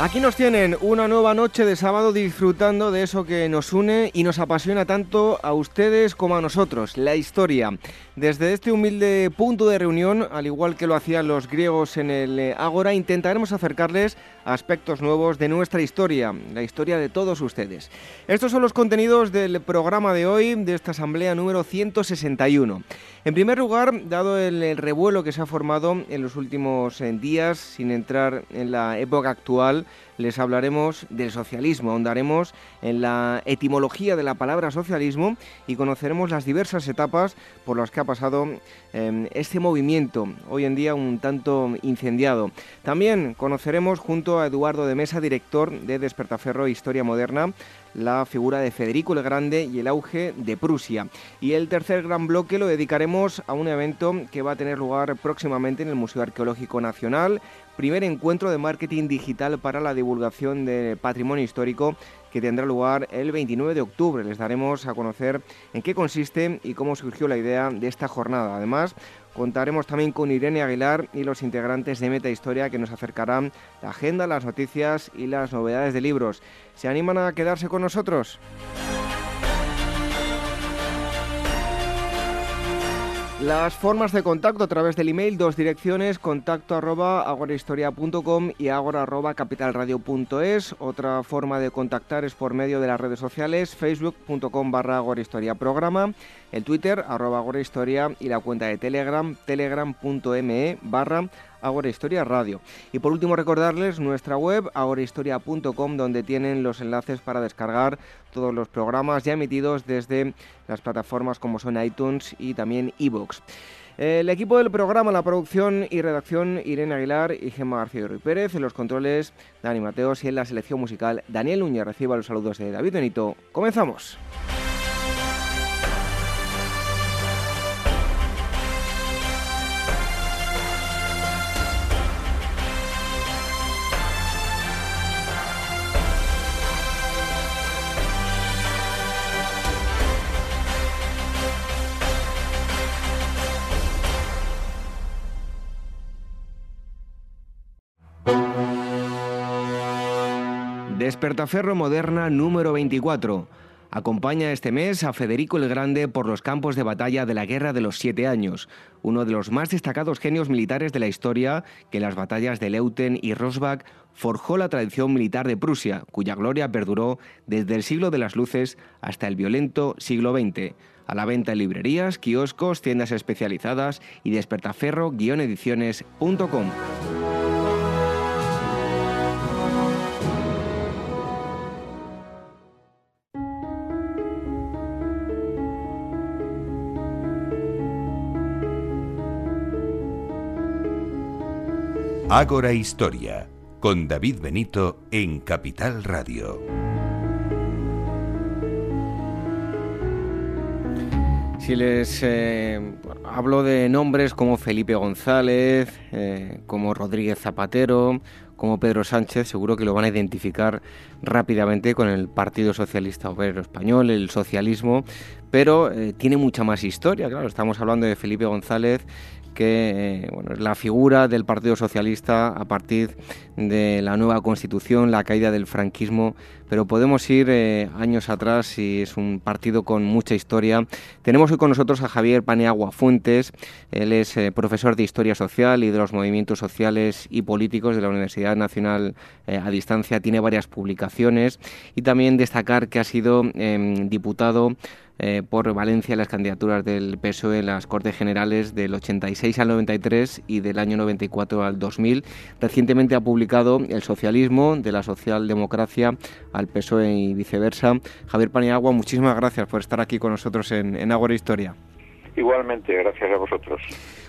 Aquí nos tienen una nueva noche de sábado disfrutando de eso que nos une y nos apasiona tanto a ustedes como a nosotros, la historia. Desde este humilde punto de reunión, al igual que lo hacían los griegos en el eh, Ágora, intentaremos acercarles aspectos nuevos de nuestra historia, la historia de todos ustedes. Estos son los contenidos del programa de hoy, de esta asamblea número 161. En primer lugar, dado el revuelo que se ha formado en los últimos eh, días, sin entrar en la época actual, les hablaremos del socialismo, ahondaremos en la etimología de la palabra socialismo y conoceremos las diversas etapas por las que ha pasado em, este movimiento, hoy en día un tanto incendiado. También conoceremos junto a Eduardo de Mesa, director de Despertaferro Historia Moderna, la figura de Federico el Grande y el auge de Prusia. Y el tercer gran bloque lo dedicaremos a un evento que va a tener lugar próximamente en el Museo Arqueológico Nacional, primer encuentro de marketing digital para la divulgación del patrimonio histórico que tendrá lugar el 29 de octubre. Les daremos a conocer en qué consiste y cómo surgió la idea de esta jornada. Además, contaremos también con Irene Aguilar y los integrantes de Meta Historia que nos acercarán la agenda, las noticias y las novedades de libros. ¿Se animan a quedarse con nosotros? Las formas de contacto a través del email, dos direcciones, contacto arroba agorahistoria.com y agora arroba capitalradio.es. Otra forma de contactar es por medio de las redes sociales, facebook.com barra agorahistoria programa, el twitter arroba agorahistoria y la cuenta de telegram, telegram.me barra Agora Historia Radio. Y por último recordarles nuestra web agorahistoria.com donde tienen los enlaces para descargar todos los programas ya emitidos desde las plataformas como son iTunes y también iVoox. El equipo del programa, la producción y redacción, Irene Aguilar y Gemma García Ruiz Pérez, en los controles, Dani Mateos y en la selección musical, Daniel Núñez. Reciba los saludos de David Benito. Comenzamos. Despertaferro Moderna número 24. Acompaña este mes a Federico el Grande por los campos de batalla de la Guerra de los Siete Años, uno de los más destacados genios militares de la historia que en las batallas de Leuten y Rosbach forjó la tradición militar de Prusia, cuya gloria perduró desde el siglo de las luces hasta el violento siglo XX. A la venta en librerías, kioscos, tiendas especializadas y despertaferro-ediciones.com. Ágora Historia, con David Benito en Capital Radio. Si les eh, hablo de nombres como Felipe González, eh, como Rodríguez Zapatero, como Pedro Sánchez, seguro que lo van a identificar rápidamente con el Partido Socialista Obrero Español, el socialismo, pero eh, tiene mucha más historia, claro, estamos hablando de Felipe González, que eh, bueno, la figura del Partido Socialista a partir de la nueva Constitución, la caída del franquismo, pero podemos ir eh, años atrás y es un partido con mucha historia. Tenemos hoy con nosotros a Javier Paneagua Fuentes, él es eh, profesor de Historia Social y de los movimientos sociales y políticos de la Universidad Nacional a Distancia, tiene varias publicaciones. Y también destacar que ha sido em, diputado eh, por Valencia las candidaturas del PSOE en las Cortes Generales del 86 al 93 y del año 94 al 2000. Recientemente ha publicado El socialismo de la socialdemocracia al PSOE y viceversa. Javier Paniagua, muchísimas gracias por estar aquí con nosotros en, en Ágora Historia. Igualmente, gracias a vosotros.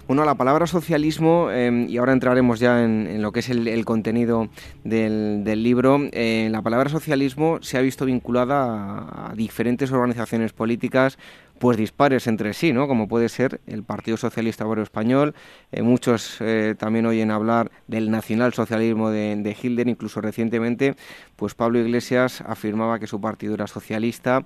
Bueno, la palabra socialismo, em, y ahora entraremos ya en, lo que es el, contenido del, libro, eh, la palabra socialismo se ha visto vinculada a, diferentes organizaciones políticas pues dispares entre sí, ¿no? Como puede ser el Partido Socialista Obrero Español. Eh, muchos eh, también oyen hablar del nacionalsocialismo de, de Hilder, incluso recientemente, pues Pablo Iglesias afirmaba que su partido era socialista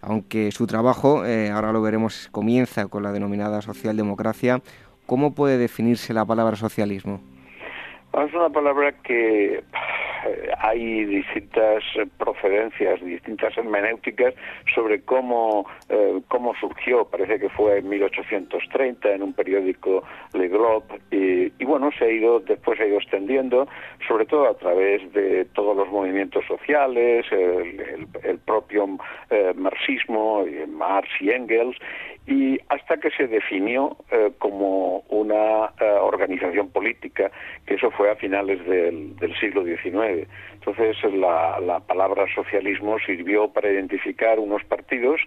aunque su trabajo, ahora lo veremos, comienza con la denominada socialdemocracia. ¿Cómo puede definirse la palabra socialismo? Es una palabra que eh, hay distintas procedencias, distintas hermenéuticas sobre cómo, eh, cómo surgió. Parece que fue en 1830 en un periódico Le Globe y, bueno, se ha ido, después se ha ido extendiendo, sobre todo a través de todos los movimientos sociales, el, propio eh, marxismo, Marx y Engels, y hasta que se definió eh, como una eh, organización política, que eso fue a finales del, siglo XIX. Entonces la, la, palabra socialismo sirvió para identificar unos partidos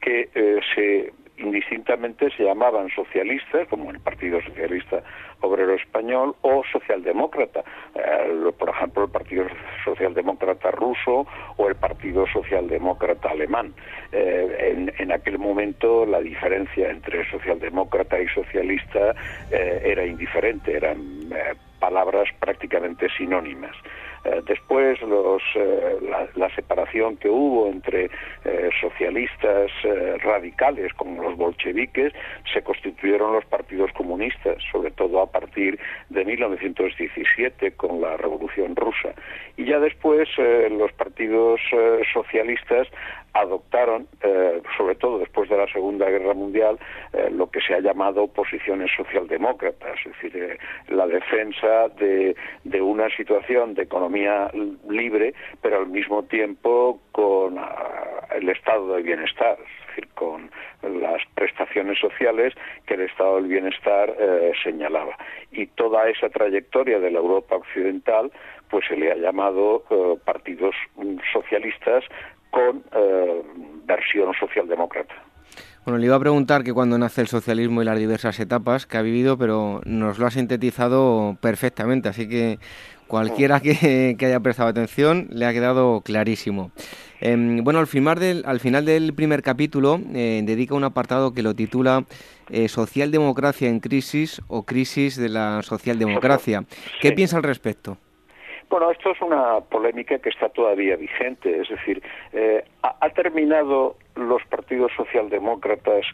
que eh, se indistintamente se llamaban socialistas, como el Partido Socialista Obrero Español, o socialdemócrata, eh, por ejemplo, el Partido Socialdemócrata ruso o el Partido Socialdemócrata alemán. Eh, en, aquel momento la diferencia entre socialdemócrata y socialista eh, era indiferente, eran palabras prácticamente sinónimas. Eh, después los, eh, la, separación que hubo entre eh, socialistas radicales como los bolcheviques se constituyeron los partidos comunistas, sobre todo a partir de 1917 con la Revolución Rusa. Y ya después los partidos socialistas adoptaron, eh, sobre todo después de la Segunda Guerra Mundial, eh, lo que se ha llamado posiciones socialdemócratas, es decir, eh, la defensa de, una situación de economía libre, pero al mismo tiempo con ah, el estado de bienestar, es decir, con las prestaciones sociales que el estado del bienestar señalaba. Y toda esa trayectoria de la Europa occidental pues se le ha llamado partidos socialistas con eh, versión socialdemócrata. Bueno, le iba a preguntar que cuando nace el socialismo y las diversas etapas que ha vivido, pero nos lo ha sintetizado perfectamente, así que cualquiera que, haya prestado atención le ha quedado clarísimo. Em, bueno, al final, del, al final del primer capítulo eh, dedica un apartado que lo titula eh, Socialdemocracia en crisis o crisis de la socialdemocracia. ¿Qué piensa al respecto? Bueno, esto es una polémica que está todavía vigente, es decir, eh, ha, terminado los partidos socialdemócratas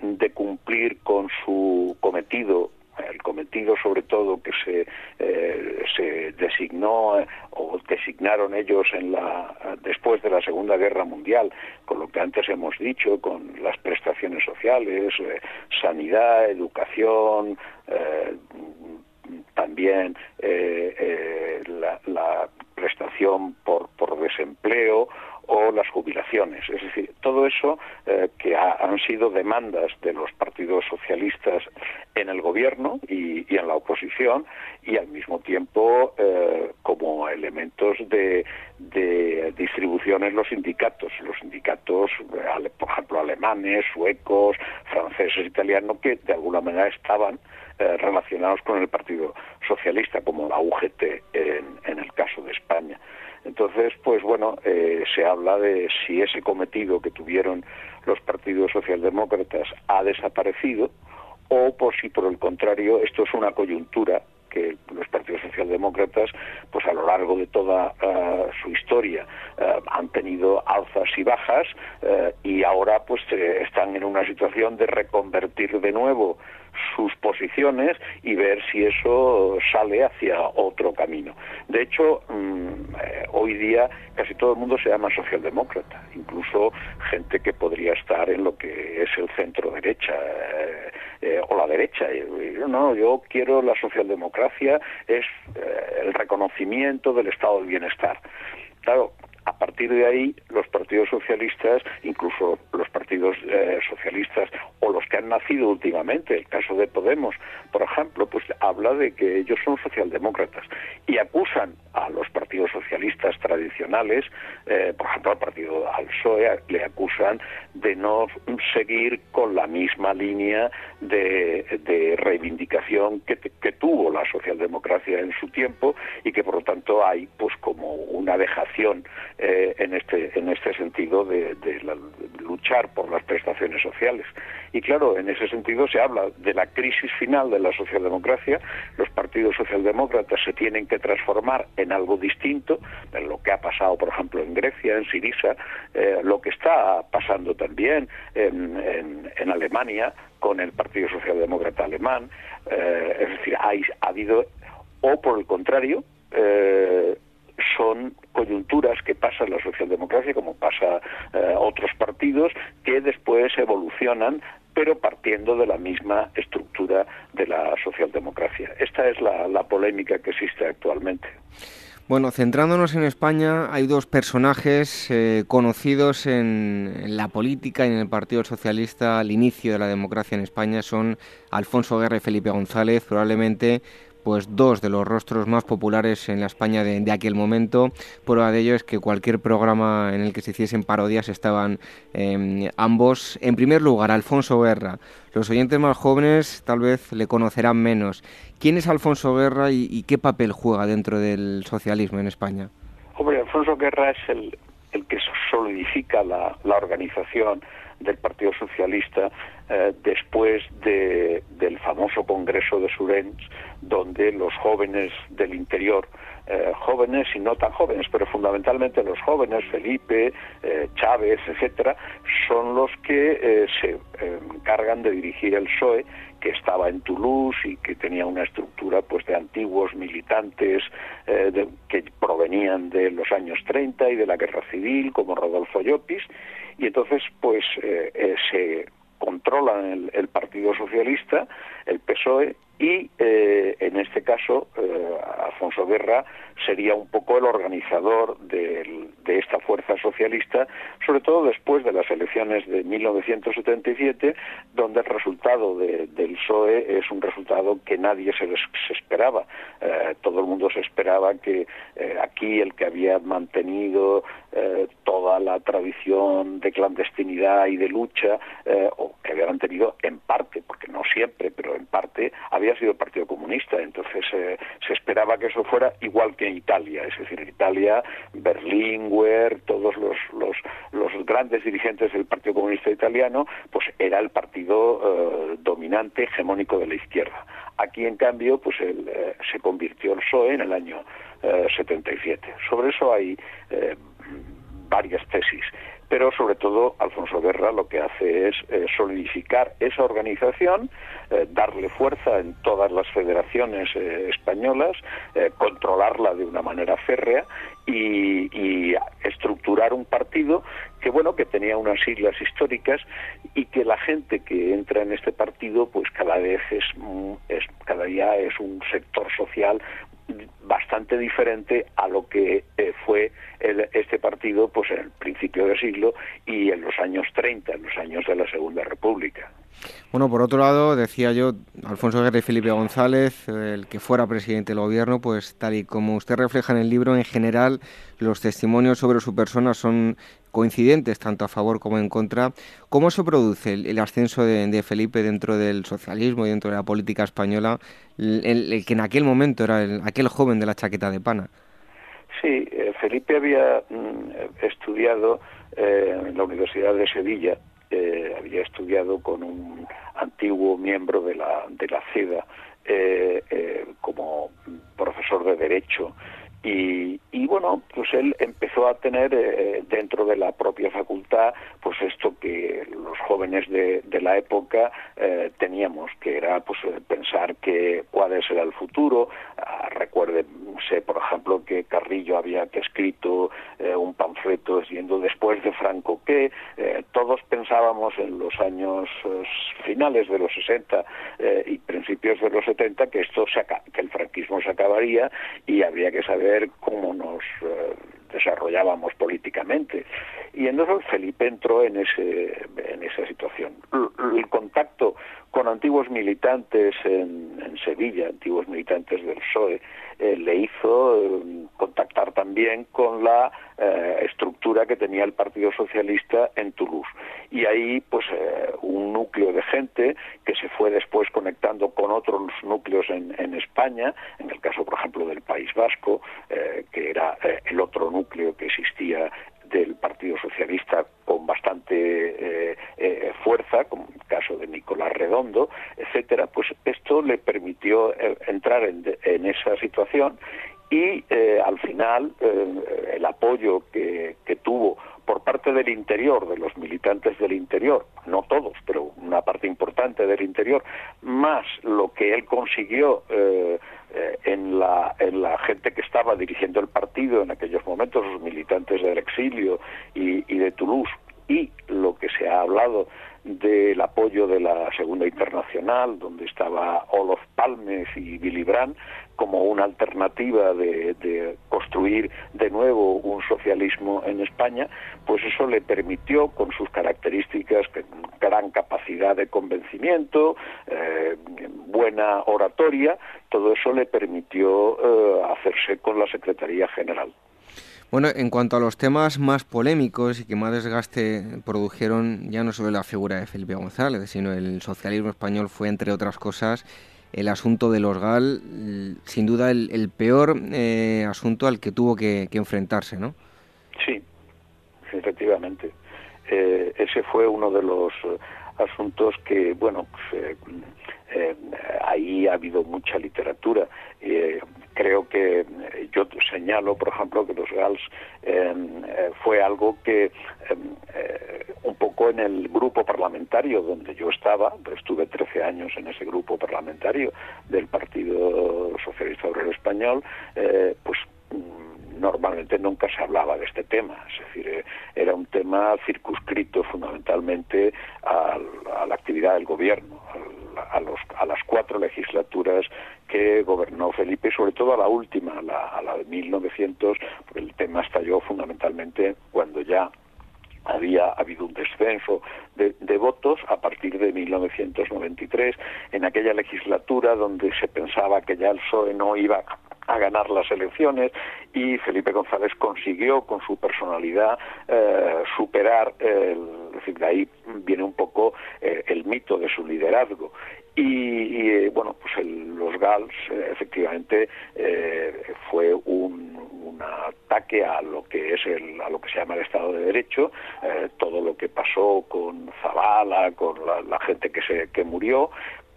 de cumplir con su cometido el cometido sobre todo que se, eh, se designó eh, o designaron ellos en la, después de la Segunda Guerra Mundial, con lo que antes hemos dicho, con las prestaciones sociales, sanidad, educación, también eh, eh, la, prestación por, por desempleo o las jubilaciones. Es decir, todo eso eh, que han sido demandas de los partidos socialistas en el gobierno y, en la oposición y al mismo tiempo como elementos de, de, distribución en los sindicatos. Los sindicatos, por ejemplo, alemanes, suecos, franceses, italianos, que de alguna manera estaban eh, relacionados con el Partido Socialista, como la UGT en, el caso de España. Entonces, pues bueno, eh, se habla de si ese cometido que tuvieron los partidos socialdemócratas ha desaparecido o por si por el contrario esto es una coyuntura que los partidos socialdemócratas, pues a lo largo de toda eh, su historia, han tenido alzas y bajas y ahora pues están en una situación de reconvertir de nuevo sus posiciones y ver si eso sale hacia otro camino. De hecho, mm, eh, hoy día casi todo el mundo se llama socialdemócrata, incluso gente que podría estar en lo que es el centro derecha eh, eh, o la derecha. No, yo quiero la socialdemocracia, es el reconocimiento del estado del bienestar. Claro, a partir de ahí, los partidos socialistas, incluso los partidos eh, socialistas o los que han nacido últimamente, el caso de Podemos, por ejemplo, pues habla de que ellos son socialdemócratas y acusan a los partidos socialistas tradicionales eh, por ejemplo, al partido al PSOE le acusan de no seguir con la misma línea de, reivindicación que, tuvo la socialdemocracia en su tiempo y que por lo tanto hay pues como una dejación eh, en este en este sentido de, luchar por las prestaciones sociales. Y claro en ese sentido se habla de la crisis final de la socialdemocracia. Los partidos socialdemócratas se tienen que transformar en algo distinto en lo que ha pasado por ejemplo en Grecia en Sirisa eh, lo que está pasando también en Alemania con el Partido Socialdemócrata Alemán, eh, es decir, hay, ha habido, o por el contrario, eh, son coyunturas que pasa la socialdemocracia, como pasa eh, otros partidos, que después evolucionan, pero partiendo de la misma estructura de la socialdemocracia. Esta es la polémica que existe actualmente. Bueno, centrándonos en España, hay dos personajes eh, conocidos en, la política y en el Partido Socialista al inicio de la democracia en España. Son Alfonso Guerra y Felipe González, probablemente pues dos de los rostros más populares en la España de, aquel momento. Prueba de ello es que cualquier programa en el que se hiciesen parodias estaban em, ambos. En primer lugar, Alfonso Guerra. Los oyentes más jóvenes tal vez le conocerán menos. ¿Quién es Alfonso Guerra y, qué papel juega dentro del socialismo en España? Hombre, Alfonso Guerra es el, el que solidifica la, la organización del Partido Socialista eh, después de, del famoso Congreso de Surens, donde los jóvenes del interior, eh, jóvenes y no tan jóvenes, pero fundamentalmente los jóvenes, Felipe, eh, Chávez, etcétera, son los que se encargan de dirigir el PSOE que estaba en Toulouse y que tenía una estructura pues de antiguos militantes que provenían de los años 30 y de la guerra civil como Rodolfo Llopis y entonces pues eh, eh, se controlan el, el, Partido Socialista, el PSOE y eh, en este caso Alfonso Guerra sería un poco el organizador de, esta fuerza socialista, sobre todo después de las elecciones de 1977, donde el resultado del PSOE es un resultado que nadie se, esperaba. Eh, todo el mundo se esperaba que eh, aquí el que había mantenido eh, toda la tradición de clandestinidad y de lucha, o que había mantenido en parte, porque no siempre, pero en parte, había sido el Partido Comunista. Entonces se esperaba que eso fuera igual que Italia, es decir, Italia, Berlinguer, todos los, los, los grandes dirigentes del Partido Comunista Italiano, pues era el partido eh, dominante, hegemónico de la izquierda. Aquí, en cambio, pues eh, se convirtió el PSOE en el año 77. Eh, Sobre eso hay varias tesis pero sobre todo Alfonso Guerra lo que hace es eh, solidificar esa organización, eh, darle fuerza en todas las federaciones eh, españolas, controlarla de una manera férrea y, estructurar un partido que bueno que tenía unas siglas históricas y que la gente que entra en este partido pues cada vez es, es cada día es un sector social bastante diferente a lo que eh, fue este partido pues en el principio del siglo y en los años 30, en los años de la Segunda República. Bueno, por otro lado, decía yo, Alfonso Guerra y Felipe González, el que fuera presidente del gobierno, pues tal y como usted refleja en el libro, en general los testimonios sobre su persona son coincidentes tanto a favor como en contra. ¿Cómo se produce el, ascenso de, Felipe dentro del socialismo y dentro de la política española, el, que en aquel momento era aquel joven de la chaqueta de pana? Sí, eh, Felipe había mm, estudiado eh, en la Universidad de Sevilla, eh, había estudiado con un antiguo miembro de la, de la CEDA como profesor de Derecho y, y, bueno, pues él empezó a tener eh, dentro de la propia facultad, pues esto que los jóvenes de, la época eh, teníamos, que era pues pensar que cuál será el futuro. Ah, recuérdense, por ejemplo, que Carrillo había que escrito eh, un panfleto diciendo después de Franco que todos pensábamos en los años finales de los 60 y principios de los 70 que esto se que el franquismo se acabaría y habría que saber ver cómo nos eh, desarrollábamos políticamente. Y entonces Felipe entró en, ese, en esa situación. El, contacto con antiguos militantes en, Sevilla, antiguos militantes del PSOE, eh, le hizo eh, contactar también con la eh, estructura que tenía el Partido Socialista en Toulouse. Y ahí, pues, un núcleo de gente que se fue después conectando otros núcleos en, en España, en el caso, por ejemplo, del País Vasco, que era el otro núcleo que existía del Partido Socialista con bastante eh, eh, fuerza, como el caso de Nicolás Redondo, etcétera, pues esto le permitió eh, entrar en, esa situación y al final el apoyo que, tuvo por parte del interior, de los militantes del interior, no todos, pero una parte importante del interior, más lo que él consiguió eh, en, la, en la gente que estaba dirigiendo el partido en aquellos momentos, los militantes del exilio y, de Toulouse, y lo que se ha hablado del apoyo de la Segunda Internacional, donde estaba Olof Palmes y Willy Brandt, como una alternativa de, construir de nuevo un socialismo en España, pues eso le permitió, con sus características, gran capacidad de convencimiento, eh, buena oratoria, todo eso le permitió eh, hacerse con la Secretaría General. Bueno, en cuanto a los temas más polémicos y que más desgaste produjeron, ya no solo la figura de Felipe González, sino el socialismo español fue, entre otras cosas, el asunto de los GAL, sin duda el, peor eh, asunto al que tuvo que, enfrentarse, ¿no? Sí, efectivamente. Eh, ese fue uno de los asuntos que, bueno, pues, eh, ahí ha habido mucha literatura. Creo que eh, yo señalo, por ejemplo, que los GALS em, eh, fue algo que eh, un poco en el grupo parlamentario donde yo estaba, estuve 13 años en ese grupo parlamentario del Partido Socialista Obrero Español, pues mm, normalmente nunca se hablaba de este tema, es decir, era un tema circunscrito fundamentalmente a, la actividad del gobierno, a, los, a las cuatro legislaturas que gobernó Felipe, sobre todo a la última, a la, a la de 1900, porque el tema estalló fundamentalmente cuando ya había habido un descenso de, de, votos a partir de 1993, en aquella legislatura donde se pensaba que ya el PSOE no iba a ganar las elecciones y Felipe González consiguió con su personalidad eh, superar, el, es decir, de ahí viene un poco eh, el mito de su liderazgo. Y, eh, bueno, pues los GALS efectivamente fue un, ataque a lo que es el, a lo que se llama el Estado de Derecho, todo lo que pasó con Zavala, con la, gente que se que murió,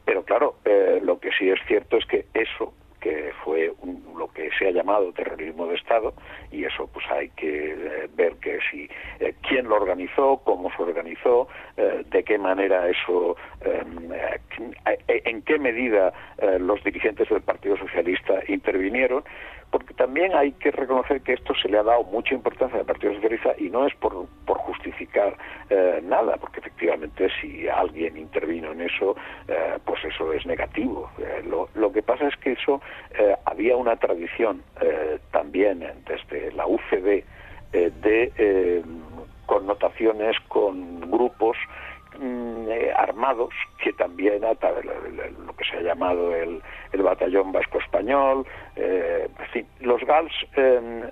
pero claro, lo que sí es cierto es que eso que fue lo que se ha llamado terrorismo de Estado y eso pues hay que eh, ver que si eh, quién lo organizó, cómo se organizó, eh, de qué manera eso, em, en qué medida los dirigentes del Partido Socialista intervinieron también hay que reconocer que esto se le ha dado mucha importancia al Partido Socialista y no es por, justificar eh, nada, porque efectivamente si alguien intervino en eso, eh, pues eso es negativo. Eh, lo, lo, que pasa es que eso había una tradición también desde la UCD de connotaciones con grupos Mm, eh, armados que también a lo que se ha llamado el, el batallón vasco español eh, los GALS em,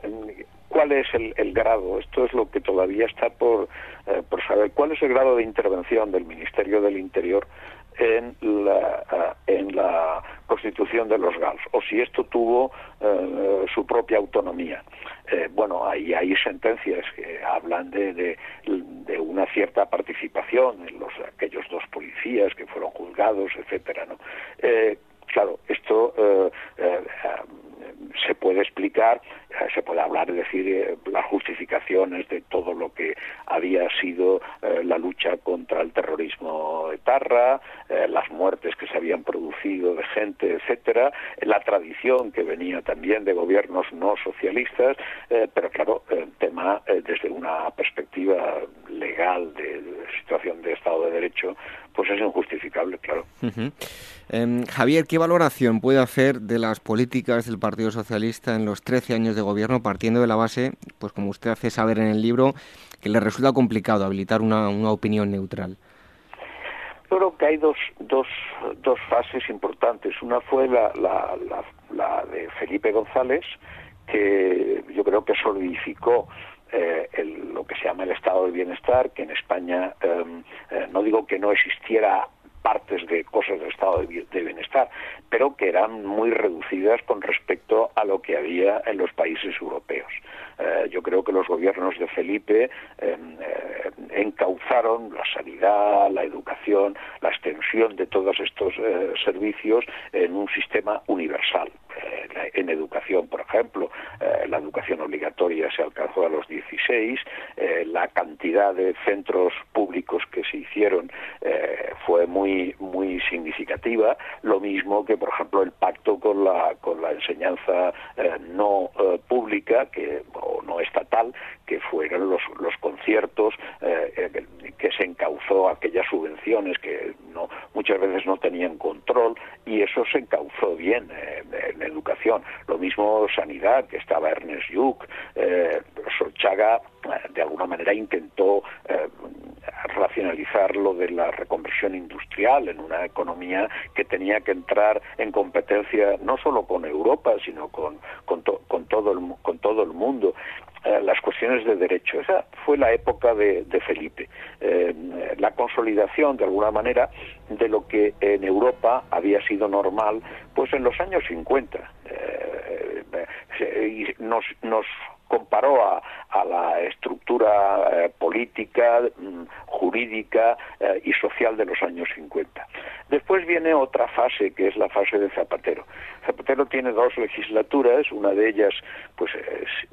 cuál es el, el, grado esto es lo que todavía está por, eh, por saber. Cuál es el grado de intervención del Ministerio del Interior en la, en la constitución de los GALS, o si esto tuvo eh, su propia autonomía. Eh, bueno, ahí hay sentencias que hablan de, de, una cierta participación en los aquellos dos policías que fueron juzgados, etcétera, ¿no? Eh, claro, esto se puede explicar, eh, se puede hablar, es decir, eh, las justificaciones de todo lo que había sido eh, la lucha contra el terrorismo etarra, las muertes que se habían producido de gente, etcétera, la tradición que venía también de gobiernos no socialistas, pero claro, el tema desde una perspectiva legal de, situación de Estado de Derecho, pues es injustificable, claro. Em, Javier, ¿qué valoración puede hacer de las políticas del Partido Socialista en los 13 años de gobierno, partiendo de la base, pues como usted hace saber en el libro, que le resulta complicado habilitar una, opinión neutral? creo que hay dos, dos, dos fases importantes. Una fue la, la, la, de Felipe González, que yo creo que solidificó eh, lo que se llama el estado de bienestar, que en España em, eh, no digo que no existiera partes de cosas del estado de bienestar, pero que eran muy reducidas con respecto a lo que había en los países europeos. Eh, yo creo que los gobiernos de Felipe em, eh, encauzaron la sanidad, la educación, la extensión de todos estos eh, servicios en un sistema universal. en educación, por ejemplo, la educación obligatoria se alcanzó a los 16, la cantidad de centros públicos que se hicieron fue muy muy significativa, lo mismo que, por ejemplo, el pacto con la con la enseñanza no pública que no estatal, que fueron los, los conciertos eh, eh, que se encauzó aquellas subvenciones que no muchas veces no tenían control y eso se encauzó bien eh, en educación. Lo mismo sanidad, que estaba Ernest Lluch, eh, Solchaga de alguna manera intentó racionalizar lo de la reconversión industrial en una economía que tenía que entrar en competencia no solo con Europa, sino con, con, todo, con todo el mundo. Eh, las cuestiones de derecho. Esa fue la época de, Felipe. Eh, la consolidación, de alguna manera, de lo que en Europa había sido normal, pues en los años 50. Eh, y nos, nos comparó a, la estructura eh, política, mm, jurídica eh, y social de los años 50. Después viene otra fase, que es la fase de Zapatero. Zapatero tiene dos legislaturas, una de ellas pues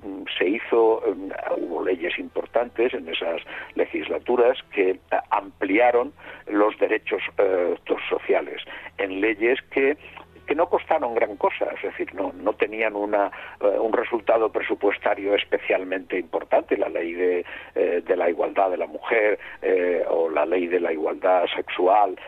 mm, se hizo, mm, hubo leyes importantes en esas legislaturas que eh, ampliaron los derechos sociales en leyes que que no costaron gran cosa, es decir, no, no tenían una, eh, un resultado presupuestario especialmente importante, la ley de, eh, de la igualdad de la mujer eh, o la ley de la igualdad sexual,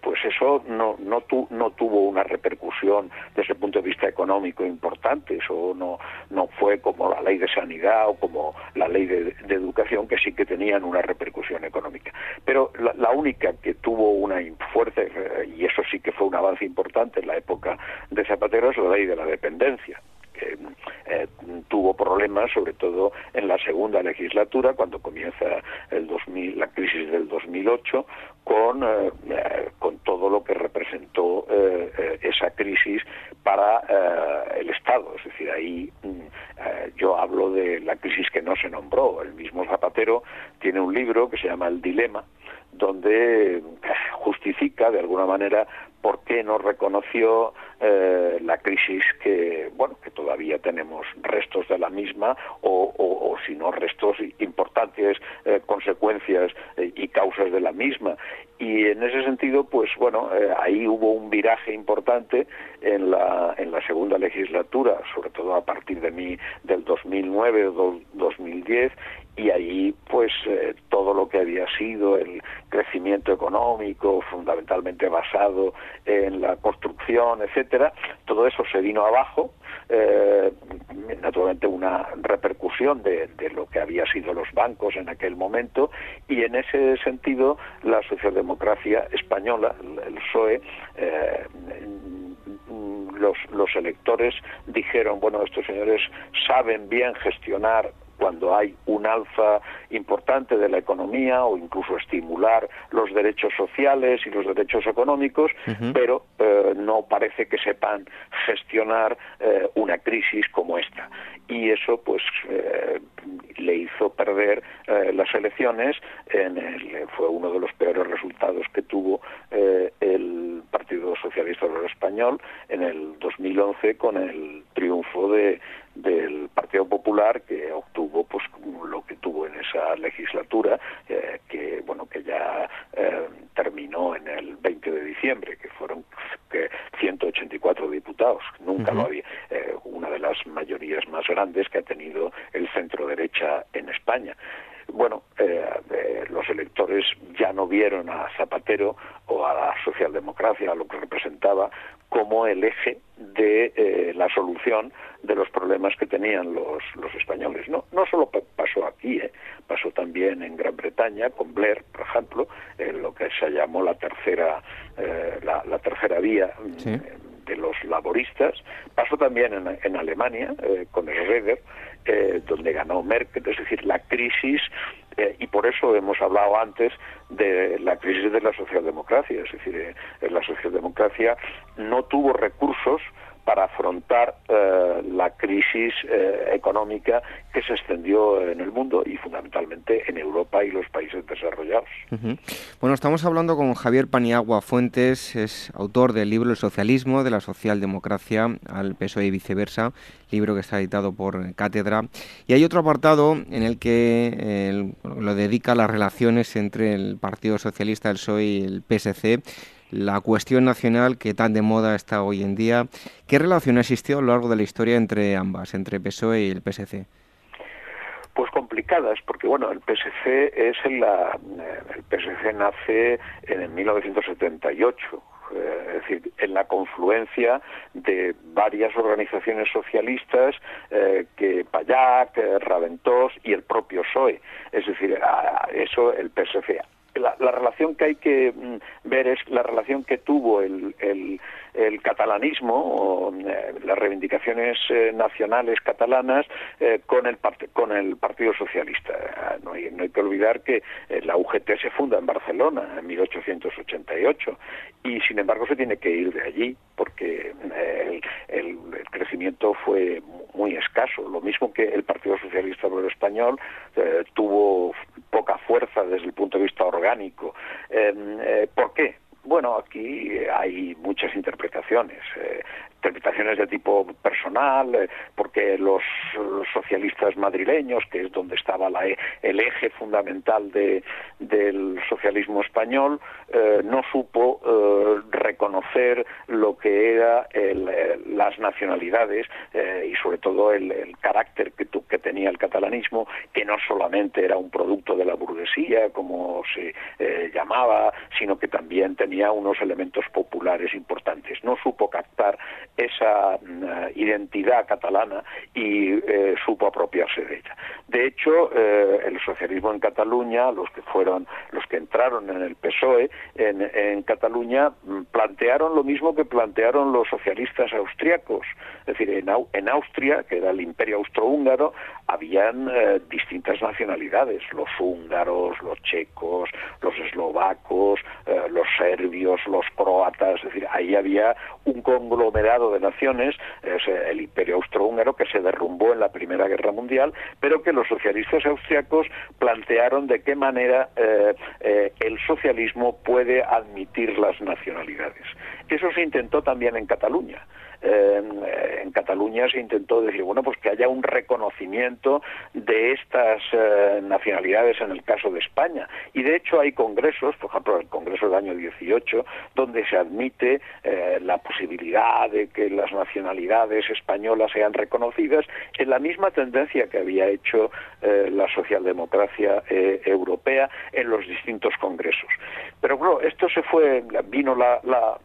pues eso no, no, no tuvo una repercusión desde el punto de vista económico importante, eso no, no fue como la ley de sanidad o como la ley de, educación que sí que tenían una repercusión económica. Pero la, la única que tuvo una fuerte, y eso sí que fue un avance importante en la época de Zapatero es la ley de la dependencia que eh, tuvo problemas sobre todo en la segunda legislatura cuando comienza el 2000, la crisis del 2008 con eh, eh, con todo lo que representó esa crisis para el Estado. Es decir ahí mm, yo hablo de la crisis que no se nombró. El mismo Zapatero tiene un libro que se llama El dilema donde justifica de alguna manera por qué no reconoció eh, la crisis que bueno que todavía tenemos restos de la misma o, o, si no restos importantes eh, consecuencias eh, y causas de la misma. Y en ese sentido pues bueno ahí hubo un viraje importante en la en la segunda legislatura sobre todo a partir de mi del 2009 o 2010 y ahí pues todo lo que había sido el crecimiento económico fundamentalmente basado en la construcción, etcétera, todo eso se vino abajo, eh, naturalmente una repercusión de, lo que había sido los bancos en aquel momento, y en ese sentido la socialdemocracia española, el PSOE, eh, los, los electores dijeron, bueno, estos señores saben bien gestionar cuando hay un alza importante de la economía o incluso estimular los derechos sociales y los derechos económicos, pero eh, no parece que sepan gestionar eh, una crisis como esta. Y eso pues eh, le hizo perder las elecciones, en fue uno de los peores resultados que tuvo el Partido Socialista Obrero Español en el 2011 con el triunfo de, del Partido Popular que obtuvo pues lo que tuvo en esa legislatura eh, que bueno que ya eh, terminó en el 20 de diciembre que fueron que 184 diputados. Nunca lo había eh, una de las mayorías más grandes que ha tenido el centro derecha en España. Bueno, los electores ya no vieron a Zapatero o a la socialdemocracia, a lo que representaba, como el eje de eh, la solución de los problemas que tenían los, los españoles. No, no solo pasó aquí, eh, pasó también en Gran Bretaña, con Blair, por ejemplo, en lo que se llamó la tercera, eh, la, tercera vía. Mm, de los laboristas, pasó también en, en Alemania con Schroeder, donde ganó Merkel, es decir, la crisis eh, y por eso hemos hablado antes de la crisis de la socialdemocracia, es decir, eh, la socialdemocracia no tuvo recursos para afrontar eh, la crisis eh, económica que se extendió en el mundo y fundamentalmente en Europa y los Bueno, estamos hablando con Javier Paniagua Fuentes, es autor del libro El socialismo de la socialdemocracia al PSOE y viceversa, libro que está editado por Cátedra. Y hay otro apartado en el que lo dedica a las relaciones entre el Partido Socialista, el PSOE y el PSC la cuestión nacional que tan de moda está hoy en día. ¿Qué relación ha existido a lo largo de la historia entre ambas, entre PSOE y el PSC? Porque bueno, el PSC es en la, el PSC nace en 1978, eh, es decir, en la confluencia de varias organizaciones socialistas, eh, que Payac, eh, Raventós y el propio PSOE. Es decir, eso el PSC la, relación que hay que mm, ver es la relación que tuvo el, el, catalanismo o eh, las reivindicaciones eh, nacionales catalanas eh, con el con el Partido Socialista. Ah, no hay, no hay que olvidar que la UGT se funda en Barcelona en 1888 y sin embargo se tiene que ir de allí porque el, el, crecimiento fue muy escaso. Lo mismo que el Partido Socialista Obrero Español tuvo poca fuerza desde el punto de vista orgánico. Em, ¿Por qué? Bueno, aquí hay muchas interpretaciones. Eh, interpretaciones de tipo personal, eh, porque los, socialistas madrileños, que es donde estaba la, e, el eje fundamental de, del socialismo español, eh, no supo eh, reconocer lo que era las nacionalidades y sobre todo el, carácter que tenía el catalanismo, que no solamente era un producto de la burguesía, como se llamaba, sino que también tenía unos elementos populares importantes. No supo captar esa mm, identidad catalana y eh, supo apropiarse de ella. De hecho, eh, el socialismo en Cataluña, los que fueron, los que entraron en el PSOE en, Cataluña, mm, plantearon lo mismo que plantearon los socialistas austriacos. Es decir, en, Austria, que era el imperio austrohúngaro, habían eh, distintas nacionalidades, los húngaros, los checos, los eslovacos, los serbios, los croatas, es decir, ahí había un conglomerado de naciones, es el imperio austrohúngaro que se derrumbó en la Primera Guerra Mundial, pero que socialistas austriacos plantearon de qué manera eh, eh, el socialismo puede admitir las nacionalidades. Eso se intentó también en Cataluña en Cataluña se intentó decir, bueno, pues que haya un reconocimiento de estas eh, nacionalidades en el caso de España. Y de hecho hay congresos, por ejemplo, el Congreso del año 18, donde se admite eh, la posibilidad de que las nacionalidades españolas sean reconocidas en la misma tendencia que había hecho eh, la socialdemocracia europea en los distintos congresos. Pero claro, esto se fue, vino la, la,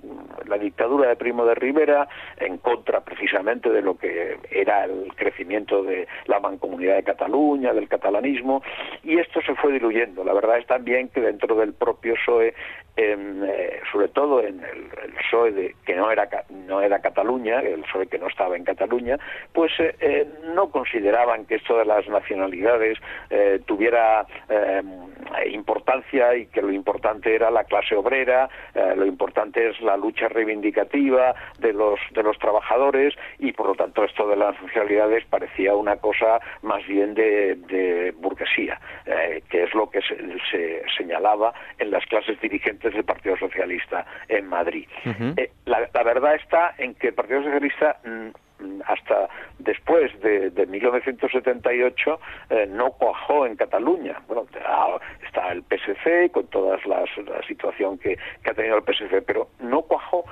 la dictadura de Primo de Rivera, en contra precisamente de lo que era el crecimiento de la mancomunidad de Cataluña, del catalanismo, y esto se fue diluyendo. La verdad es también que dentro del propio PSOE eh, sobre todo en el, PSOE de, que no era no era Cataluña, el PSOE que no estaba en Cataluña, pues eh, eh, no consideraban que esto de las nacionalidades tuviera importancia y que lo importante era la clase obrera, lo importante es la lucha reivindicativa de los de los trabajadores y por lo tanto esto de las nacionalidades parecía una cosa más bien de, burguesía, que es lo que se señalaba en las clases dirigentes del Partido Socialista en Madrid. Eh, la, verdad está en que el Partido Socialista mm, hasta después de, 1978 eh, no cuajó en Cataluña. Bueno, está el PSC con toda la situación que, que, ha tenido el PSC, pero no cuajó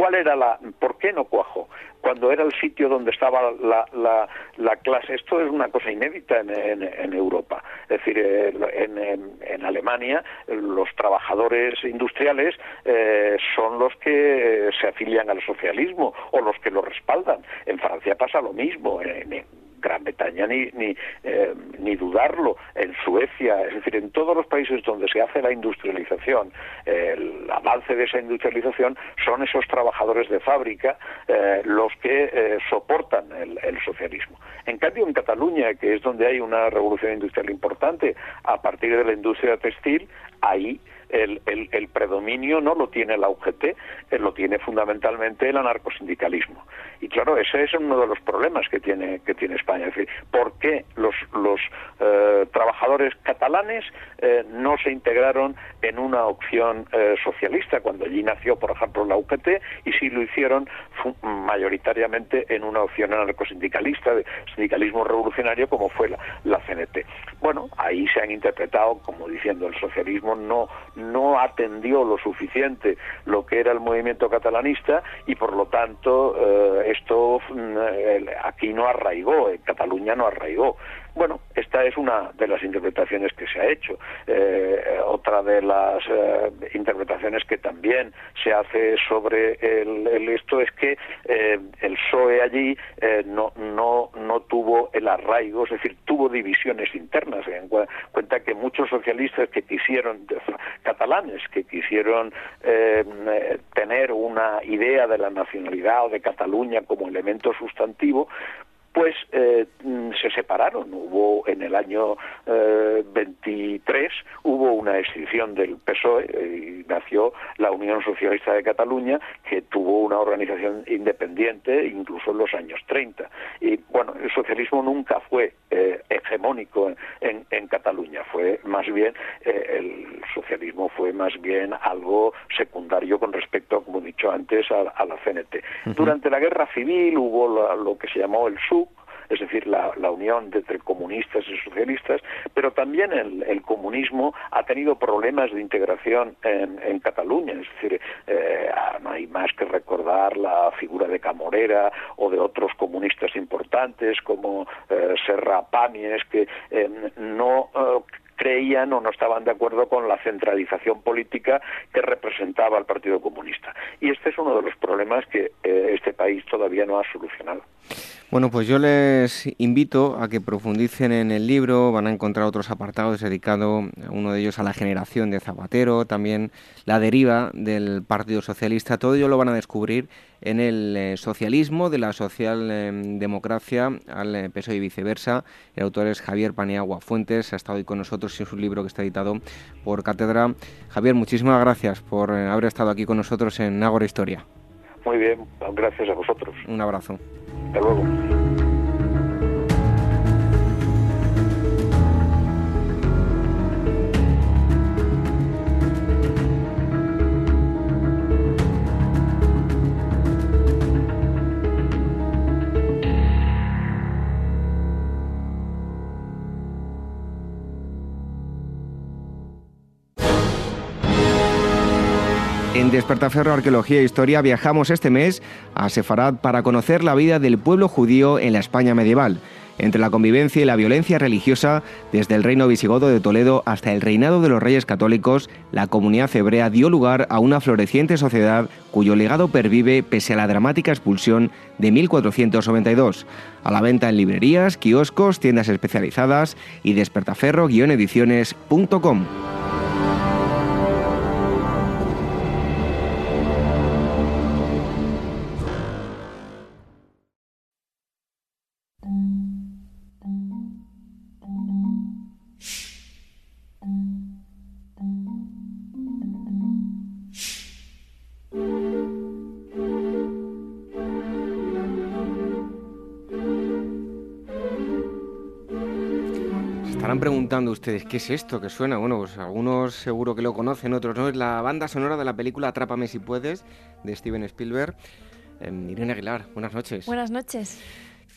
¿Cuál era la, por qué no cuajó? Cuando era el sitio donde estaba la, la, clase, esto es una cosa inédita en, en, Europa. Es decir, en, en, Alemania los trabajadores industriales eh, son los que se afilian al socialismo o los que lo respaldan. En Francia pasa lo mismo. En, Gran Bretaña ni, ni, eh, ni dudarlo, en Suecia, es decir, en todos los países donde se hace la industrialización, el avance de esa industrialización son esos trabajadores de fábrica eh, los que eh, soportan el, el, socialismo. En cambio, en Cataluña, que es donde hay una revolución industrial importante, a partir de la industria textil, ahí el, el, predominio no lo tiene la UGT, eh, lo tiene fundamentalmente el anarcosindicalismo. Y claro, ese es uno de los problemas que tiene, que tiene España. Es decir, ¿por qué los, eh, trabajadores catalanes eh, no se integraron en una opción socialista cuando allí nació, por ejemplo, la UGT y sí lo hicieron mayoritariamente en una opción anarcosindicalista, de sindicalismo revolucionario como fue la CNT? Bueno, ahí se han interpretado como diciendo el socialismo no no atendió lo suficiente lo que era el movimiento catalanista y por lo tanto eh, esto mm, aquí no arraigó, en Cataluña no arraigó. Bueno, esta es una de las interpretaciones que se ha hecho. Eh, otra de las eh, interpretaciones que también se hace sobre el, esto es que eh, el PSOE allí no, no, no tuvo el arraigo, es decir, tuvo divisiones internas. En cuenta que muchos socialistas que quisieron, catalanes, que quisieron tener una idea de la nacionalidad o de Cataluña como elemento sustantivo, pues eh, mm, se separaron. Hubo en el año 23 eh, hubo una extinción del PSOE y nació la Unión Socialista de Cataluña, que tuvo una organización independiente incluso en los años 30. Y bueno, el socialismo nunca fue eh, hegemónico en, en, Cataluña, fue más bien el socialismo fue más bien algo secundario con respecto, como he dicho antes, a, la CNT. Durante la Guerra Civil hubo lo que se llamó el SUC, es decir, la, unión entre comunistas y socialistas, pero también el, comunismo ha tenido problemas de integración en, Cataluña, es decir, eh, no hay más que recordar la figura de Camorera o de otros comunistas importantes como eh, Serra Pàmies, que eh, no creían o no estaban de acuerdo con la centralización política que representaba el Partido Comunista. Y este es uno de los problemas que este país todavía no ha solucionado. Bueno, pues yo les invito a que profundicen en el libro, van a encontrar otros apartados dedicados, uno de ellos a la generación de Zapatero, también la deriva del Partido Socialista, todo ello lo van a descubrir en el eh, socialismo de la socialdemocracia em, al eh, PSOE y viceversa. El autor es Javier Paniagua Fuentes, ha estado hoy con nosotros y es un libro que está editado por Cátedra. Javier, muchísimas gracias por eh, haber estado aquí con nosotros en Ágora Historia. Muy bien, gracias a vosotros. Un abrazo. Hasta luego. En Despertaferro Arqueología e Historia viajamos este mes a Sefarad para conocer la vida del pueblo judío en la España medieval. Entre la convivencia y la violencia religiosa, desde el reino visigodo de Toledo hasta el reinado de los reyes católicos, la comunidad hebrea dio lugar a una floreciente sociedad cuyo legado pervive pese a la dramática expulsión de 1492. A la venta en librerías, kioscos, tiendas especializadas y despertaferro-ediciones.com. preguntando ustedes, ¿qué es esto que suena? Bueno, pues algunos seguro que lo conocen, otros no. Es la banda sonora de la película Atrápame si puedes, de Steven Spielberg. Em, Irene Aguilar, buenas noches. Buenas noches.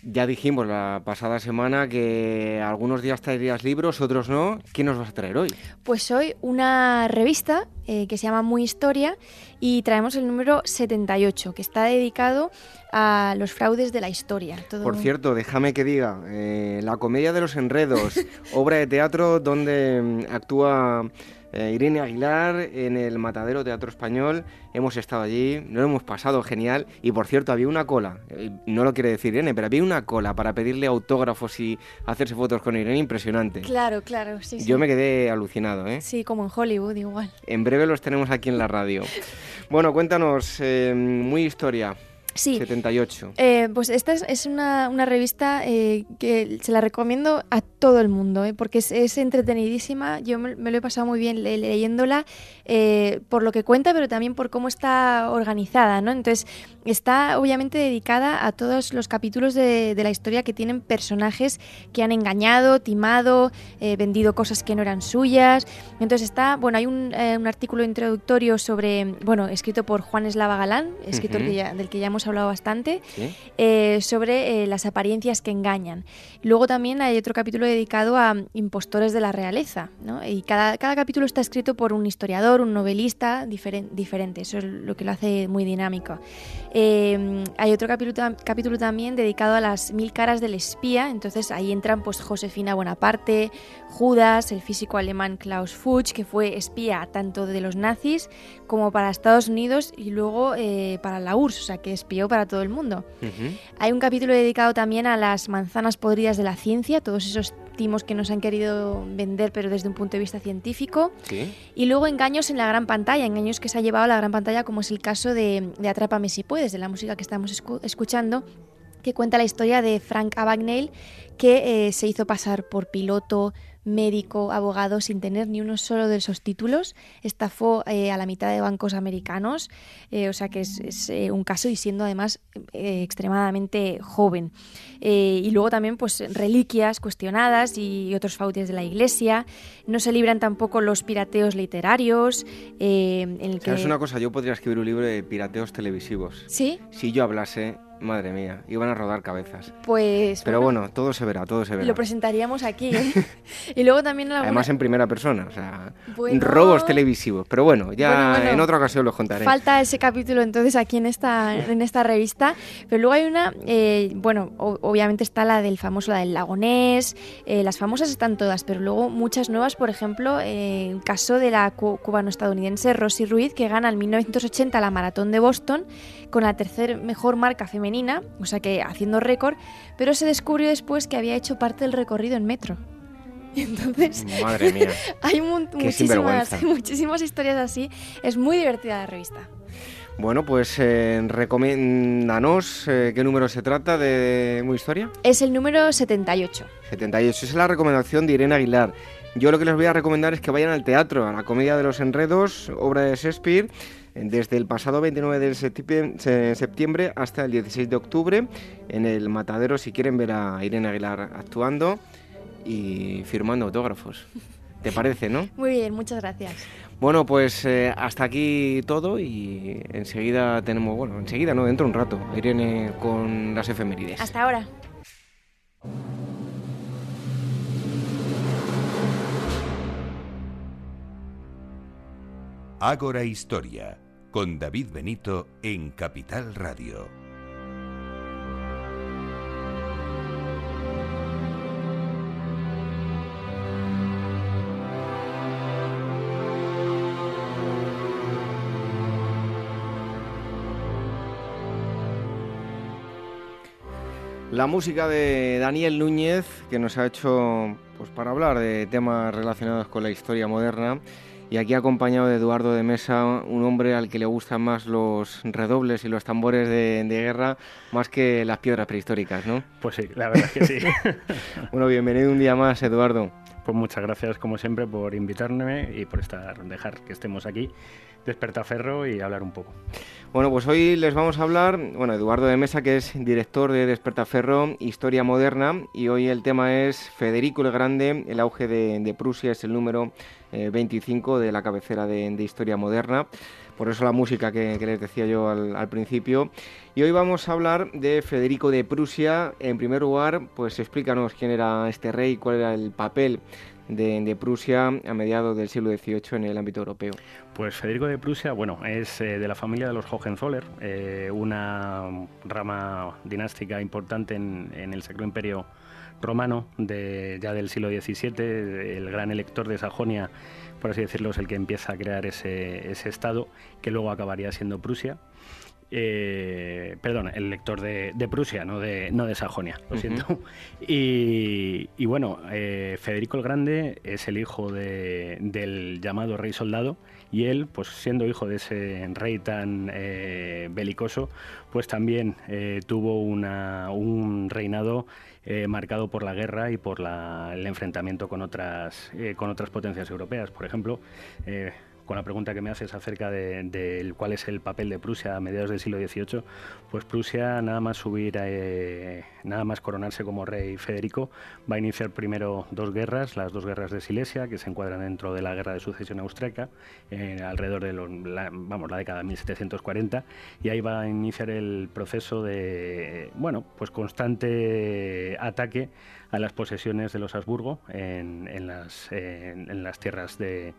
Ya dijimos la pasada semana que algunos días traerías libros, otros no. ¿Qué nos vas a traer hoy? Pues hoy una revista eh, que se llama Muy Historia y traemos el número 78, que está dedicado a los fraudes de la historia. Por cierto, déjame que diga, eh, La Comedia de los Enredos, obra de teatro donde mm, actúa eh, Irene Aguilar en el Matadero Teatro Español. Hemos estado allí, nos hemos pasado genial. Y por cierto, había una cola, eh, no lo quiere decir Irene, pero había una cola para pedirle autógrafos y hacerse fotos con Irene impresionante. Claro, claro, sí. Yo me quedé alucinado, ¿eh? Sí, como en Hollywood igual. En breve los tenemos aquí en la radio. Bueno, cuéntanos, eh, muy historia. Sí. 78. Eh, pues esta es, una, revista eh, que se la recomiendo a todo el mundo, eh, porque es, entretenidísima. Yo me, lo he pasado muy bien leyéndola por lo que cuenta, pero también por cómo está organizada, ¿no? Entonces, está obviamente dedicada a todos los capítulos de, la historia que tienen personajes que han engañado, timado, vendido cosas que no eran suyas. Entonces está, bueno, hay un, artículo introductorio sobre, bueno, escrito por Juan Eslava Galán, escritor del que ya hemos hablado bastante, eh, sobre eh, las apariencias que engañan. Luego también hay otro capítulo dedicado a impostores de la realeza, y cada, cada capítulo está escrito por un historiador, un novelista diferente, eso es lo que lo hace muy dinámico. Eh, hay otro capítulo, capítulo también dedicado a las mil caras del espía, entonces ahí entran pues Josefina Bonaparte, Judas, el físico alemán Klaus Fuchs, que fue espía tanto de los nazis como para Estados Unidos y luego para la URSS, o sea que es para todo el mundo. Hay un capítulo dedicado también a las manzanas podridas de la ciencia, todos esos que nos han querido vender pero desde un punto de vista científico. Y luego engaños en la gran pantalla, engaños que se ha llevado a la gran pantalla como es el caso de, de Atrápame si puedes, de la música que estamos escuchando que cuenta la historia de Frank Abagnale, que eh, se hizo pasar por piloto, médico, abogado, sin tener ni uno solo de esos títulos. Estafó eh, a la mitad de bancos americanos, eh, o sea que es, eh, un caso y siendo además extremadamente joven. y luego también pues reliquias cuestionadas y, otros fraudes de la iglesia. No se libran tampoco los pirateos literarios. en el que... Es una cosa, yo podría escribir un libro de pirateos televisivos. Sí. Si yo hablase Madre mía, iban a rodar cabezas. Pues. Pero bueno, todo se verá, todo se verá. Lo presentaríamos aquí. ¿eh? y luego también. Además en primera persona, o sea. Robos televisivos. Pero bueno, ya en otra ocasión los contaré. Falta ese capítulo entonces aquí en esta, en esta revista. Pero luego hay una. Eh, bueno, obviamente está la del famoso, la del lagonés. Eh, las famosas están todas, pero luego muchas nuevas. Por ejemplo, el caso de la cubano-estadounidense Rosy Ruiz, que gana en 1980 la maratón de Boston con la tercer mejor marca femenina o sea que haciendo récord, pero se descubrió después que había hecho parte del recorrido en metro. Entonces, Madre mía. hay muchísimas, muchísimas historias así. Es muy divertida la revista. Bueno, pues eh, recomiéndanos eh, qué número se trata de Muy Historia. Es el número 78. 78, es la recomendación de Irene Aguilar. Yo lo que les voy a recomendar es que vayan al teatro, a la Comedia de los Enredos, obra de Shakespeare desde el pasado 29 de septiembre hasta el 16 de octubre en el Matadero si quieren ver a Irene Aguilar actuando y firmando autógrafos. ¿Te parece, no? Muy bien, muchas gracias. Bueno, pues eh, hasta aquí todo y enseguida tenemos, bueno, enseguida no, dentro de un rato, Irene con las efemérides. Hasta ahora. Ágora Historia con David Benito en Capital Radio. La música de Daniel Núñez, que nos ha hecho pues, para hablar de temas relacionados con la historia moderna, y aquí acompañado de Eduardo de Mesa, un hombre al que le gustan más los redobles y los tambores de, guerra más que las piedras prehistóricas, ¿no? Pues sí, la verdad es que sí. bueno, bienvenido un día más, Eduardo. Pues muchas gracias, como siempre, por invitarme y por estar, dejar que estemos aquí, Despertaferro y hablar un poco. Bueno, pues hoy les vamos a hablar, bueno, Eduardo de Mesa, que es director de Despertaferro, Historia Moderna, y hoy el tema es Federico el Grande, el auge de, de Prusia, es el número 25 eh, de la cabecera de, Historia Moderna. Por eso la música que, les decía yo al, principio. Y hoy vamos a hablar de Federico de Prusia. En primer lugar, pues explícanos quién era este rey, cuál era el papel de, Prusia a mediados del siglo XVIII en el ámbito europeo. Pues Federico de Prusia, bueno, es eh, de la familia de los Hohenzoller, eh, una rama dinástica importante en, en el Sacro Imperio romano de, ya del siglo XVII, el gran elector de Sajonia, por así decirlo, es el que empieza a crear ese, ese estado que luego acabaría siendo Prusia. Eh, perdón, el lector de, Prusia, no de, no de Sajonia, lo siento. Y, bueno, eh, Federico el Grande es el hijo del llamado rey soldado y él, pues siendo hijo de ese rey tan eh, belicoso, pues también tuvo un reinado marcado por la guerra y por el enfrentamiento con otras, con otras potencias europeas. Por ejemplo, con la pregunta que me haces acerca de, cuál es el papel de Prusia a mediados del siglo XVIII, pues Prusia nada más subir, eh, nada más coronarse como rey Federico, va a iniciar primero dos guerras, las dos guerras de Silesia, que se encuadran dentro de la guerra de sucesión austríaca, alrededor de la, vamos, la década de 1740, y ahí va a iniciar el proceso de, bueno, pues constante ataque a las posesiones de los Habsburgo en las tierras de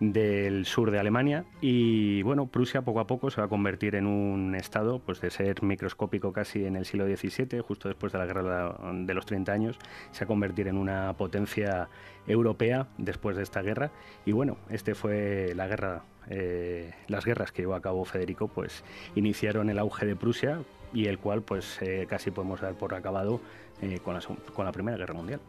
del sur de Alemania y bueno, Prusia poco a poco se va a convertir en un estado pues de ser microscópico casi en el siglo XVII, justo después de la guerra de los 30 años, se va a convertir en una potencia europea después de esta guerra y bueno, este fue la guerra eh, las guerras que llevó a cabo Federico pues iniciaron el auge de Prusia y el cual pues eh, casi podemos dar por acabado eh, con, la, con la Primera Guerra Mundial.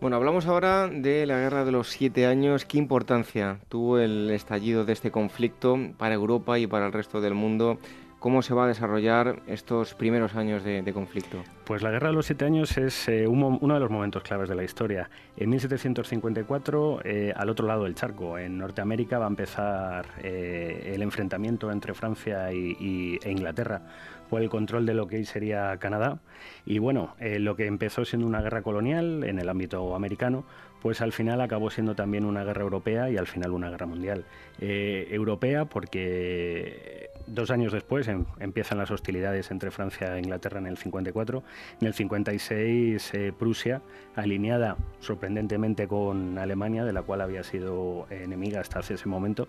Bueno, hablamos ahora de la Guerra de los Siete Años. ¿Qué importancia tuvo el estallido de este conflicto para Europa y para el resto del mundo? ¿Cómo se va a desarrollar estos primeros años de, conflicto? Pues la Guerra de los Siete Años es eh, uno de los momentos claves de la historia. En 1754, eh, al otro lado del charco, en Norteamérica, va a empezar eh, el enfrentamiento entre Francia y, e Inglaterra por el control de lo que hoy sería Canadá. Y bueno, lo que empezó siendo una guerra colonial en el ámbito americano, pues al final acabó siendo también una guerra europea y al final una guerra mundial. europea porque dos años después em, empiezan las hostilidades entre Francia e Inglaterra en el 54. En el 56 eh, Prusia, alineada sorprendentemente con Alemania, de la cual había sido enemiga hasta hace ese momento,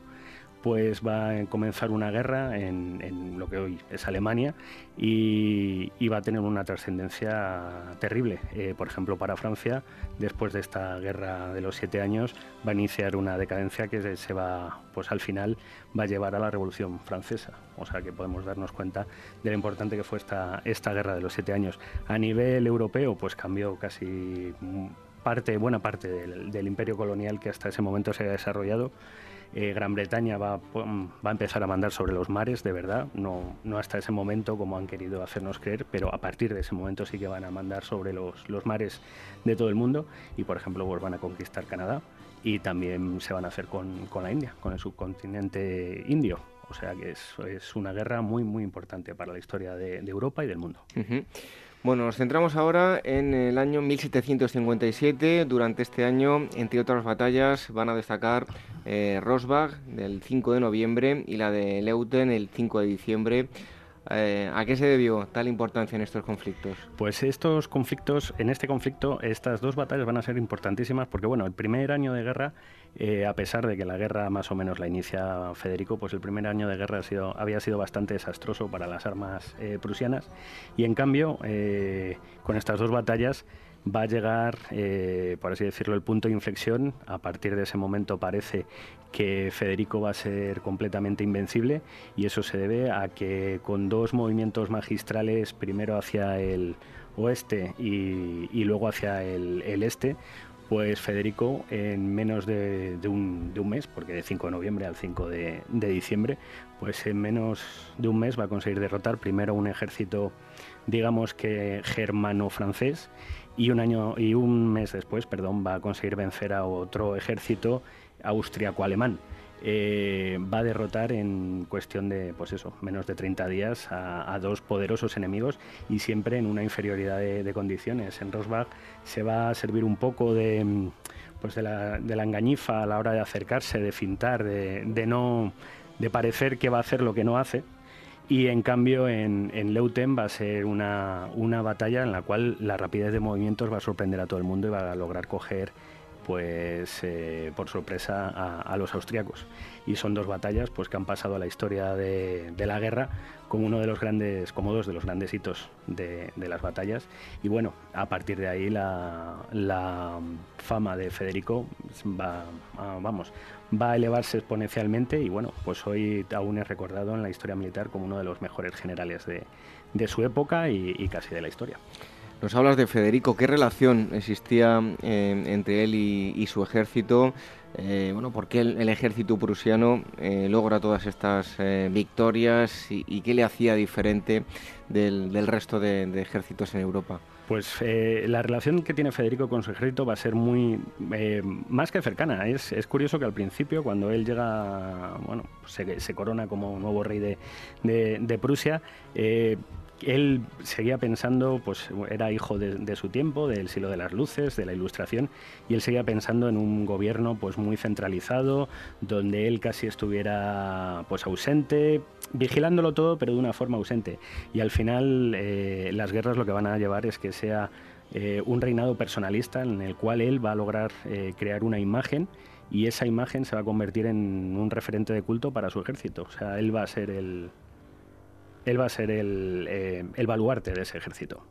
pues va a comenzar una guerra en, lo que hoy es Alemania y, va a tener una trascendencia terrible. Eh, por ejemplo, para Francia, después de esta guerra de los siete años, va a iniciar una decadencia que se va, pues al final, va a llevar a la Revolución Francesa. O sea que podemos darnos cuenta de lo importante que fue esta, esta guerra de los siete años. A nivel europeo, pues cambió casi parte, buena parte del imperio colonial que hasta ese momento se había desarrollado. Eh, Gran Bretaña va, va, a empezar a mandar sobre los mares, de verdad, no, no hasta ese momento como han querido hacernos creer, pero a partir de ese momento sí que van a mandar sobre los, los mares de todo el mundo y, por ejemplo, pues van a conquistar Canadá y también se van a hacer con, con la India, con el subcontinente indio. O sea que es, es, una guerra muy, muy importante para la historia de, Europa y del mundo. Bueno, nos centramos ahora en el año 1757. Durante este año, entre otras batallas, van a destacar eh, Rosbach del 5 de noviembre y la de Leuten el 5 de diciembre. Eh, ¿A qué se debió tal importancia en estos conflictos? Pues estos conflictos, en este conflicto, estas dos batallas van a ser importantísimas porque, bueno, el primer año de guerra, eh, a pesar de que la guerra más o menos la inicia Federico, pues el primer año de guerra ha sido, había sido bastante desastroso para las armas eh, prusianas y, en cambio, con estas dos batallas, va a llegar, eh, por así decirlo, el punto de inflexión. A partir de ese momento parece que Federico va a ser completamente invencible y eso se debe a que con dos movimientos magistrales, primero hacia el oeste y, luego hacia el, este, pues Federico en menos de, un, mes, porque de 5 de noviembre al 5 de, de, diciembre, pues en menos de un mes va a conseguir derrotar primero un ejército, digamos que germano-francés, y un año y un mes después, perdón, va a conseguir vencer a otro ejército austriaco-alemán. Eh, va a derrotar en cuestión de, pues eso, menos de 30 días a, dos poderosos enemigos y siempre en una inferioridad de, condiciones. En Rosbach se va a servir un poco de, pues de, la, engañifa a la hora de acercarse, de fintar, de, no de parecer que va a hacer lo que no hace. Y en cambio en, en Leuten va a ser una, una batalla en la cual la rapidez de movimientos va a sorprender a todo el mundo y va a lograr coger pues eh, por sorpresa a, los austriacos. Y son dos batallas pues, que han pasado a la historia de, la guerra como uno de los grandes, como dos de los grandes hitos de, las batallas. Y bueno, a partir de ahí la, fama de Federico va a, vamos, va a elevarse exponencialmente y bueno, pues hoy aún es recordado en la historia militar como uno de los mejores generales de, su época y casi de la historia. Nos hablas de Federico, ¿qué relación existía eh, entre él y, su ejército? Eh, bueno, ¿por qué el, ejército prusiano eh, logra todas estas victorias y, qué le hacía diferente del, resto de, ejércitos en Europa? Pues la relación que tiene Federico con su ejército va a ser muy más que cercana. Es, curioso que al principio, cuando él llega, bueno, se, corona como nuevo rey de, de Prusia, él seguía pensando, pues era hijo de, su tiempo, del siglo de las luces, de la ilustración, y él seguía pensando en un gobierno pues muy centralizado, donde él casi estuviera pues ausente, vigilándolo todo, pero de una forma ausente. Y al final eh, las guerras lo que van a llevar es que sea eh, un reinado personalista en el cual él va a lograr eh, crear una imagen y esa imagen se va a convertir en un referente de culto para su ejército. O sea, él va a ser el, él va a ser el, eh, el baluarte de ese ejército.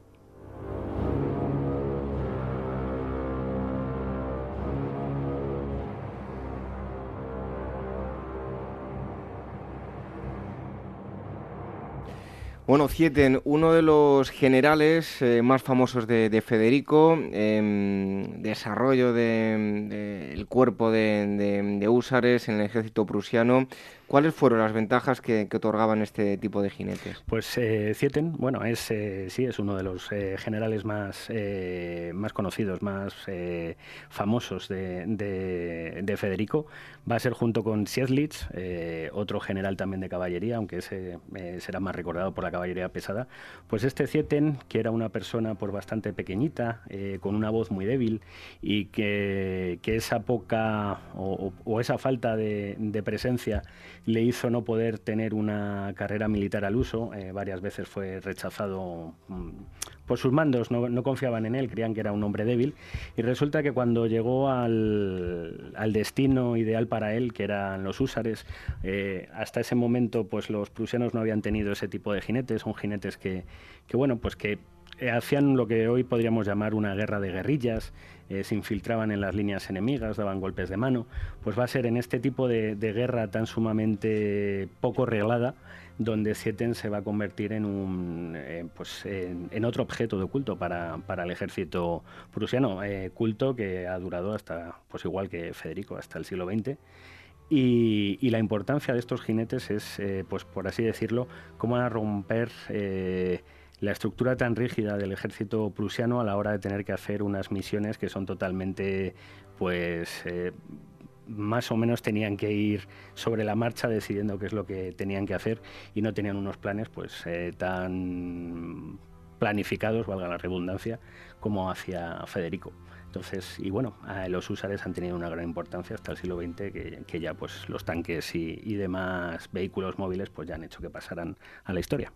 Bueno, Zieten, uno de los generales eh, más famosos de, Federico, em, desarrollo del cuerpo de, de, húsares en el ejército prusiano, ¿Cuáles fueron las ventajas que, otorgaban este tipo de jinetes? Pues eh, Zieten, bueno, es eh, sí es uno de los eh, generales más eh, más conocidos, más famosos de, Federico. Va a ser junto con Siedlitz, otro general también de caballería, aunque ese será más recordado por la caballería pesada. Pues este Zieten, que era una persona por bastante pequeñita, con una voz muy débil y que, esa poca o, esa falta de presencia le hizo no poder tener una carrera militar al uso. Eh, varias veces fue rechazado mm, por sus mandos, no, confiaban en él, creían que era un hombre débil. Y resulta que cuando llegó al, destino ideal para él, que eran los húsares, eh, hasta ese momento pues los prusianos no habían tenido ese tipo de jinetes, son jinetes que, que bueno, pues que hacían lo que hoy podríamos llamar una guerra de guerrillas, eh, se infiltraban en las líneas enemigas, daban golpes de mano, pues va a ser en este tipo de, guerra tan sumamente poco reglada donde Sieten se va a convertir en un eh, pues en, otro objeto de culto para, el ejército prusiano, culto que ha durado hasta, pues igual que Federico, hasta el siglo XX. Y, la importancia de estos jinetes es, pues por así decirlo, cómo van a romper la estructura tan rígida del ejército prusiano a la hora de tener que hacer unas misiones que son totalmente, pues, eh, más o menos tenían que ir sobre la marcha decidiendo qué es lo que tenían que hacer y no tenían unos planes, pues, eh, tan planificados, valga la redundancia, como hacía Federico. Entonces, y bueno, los húsares han tenido una gran importancia hasta el siglo XX, que, ya pues los tanques y, y demás vehículos móviles pues ya han hecho que pasaran a la historia.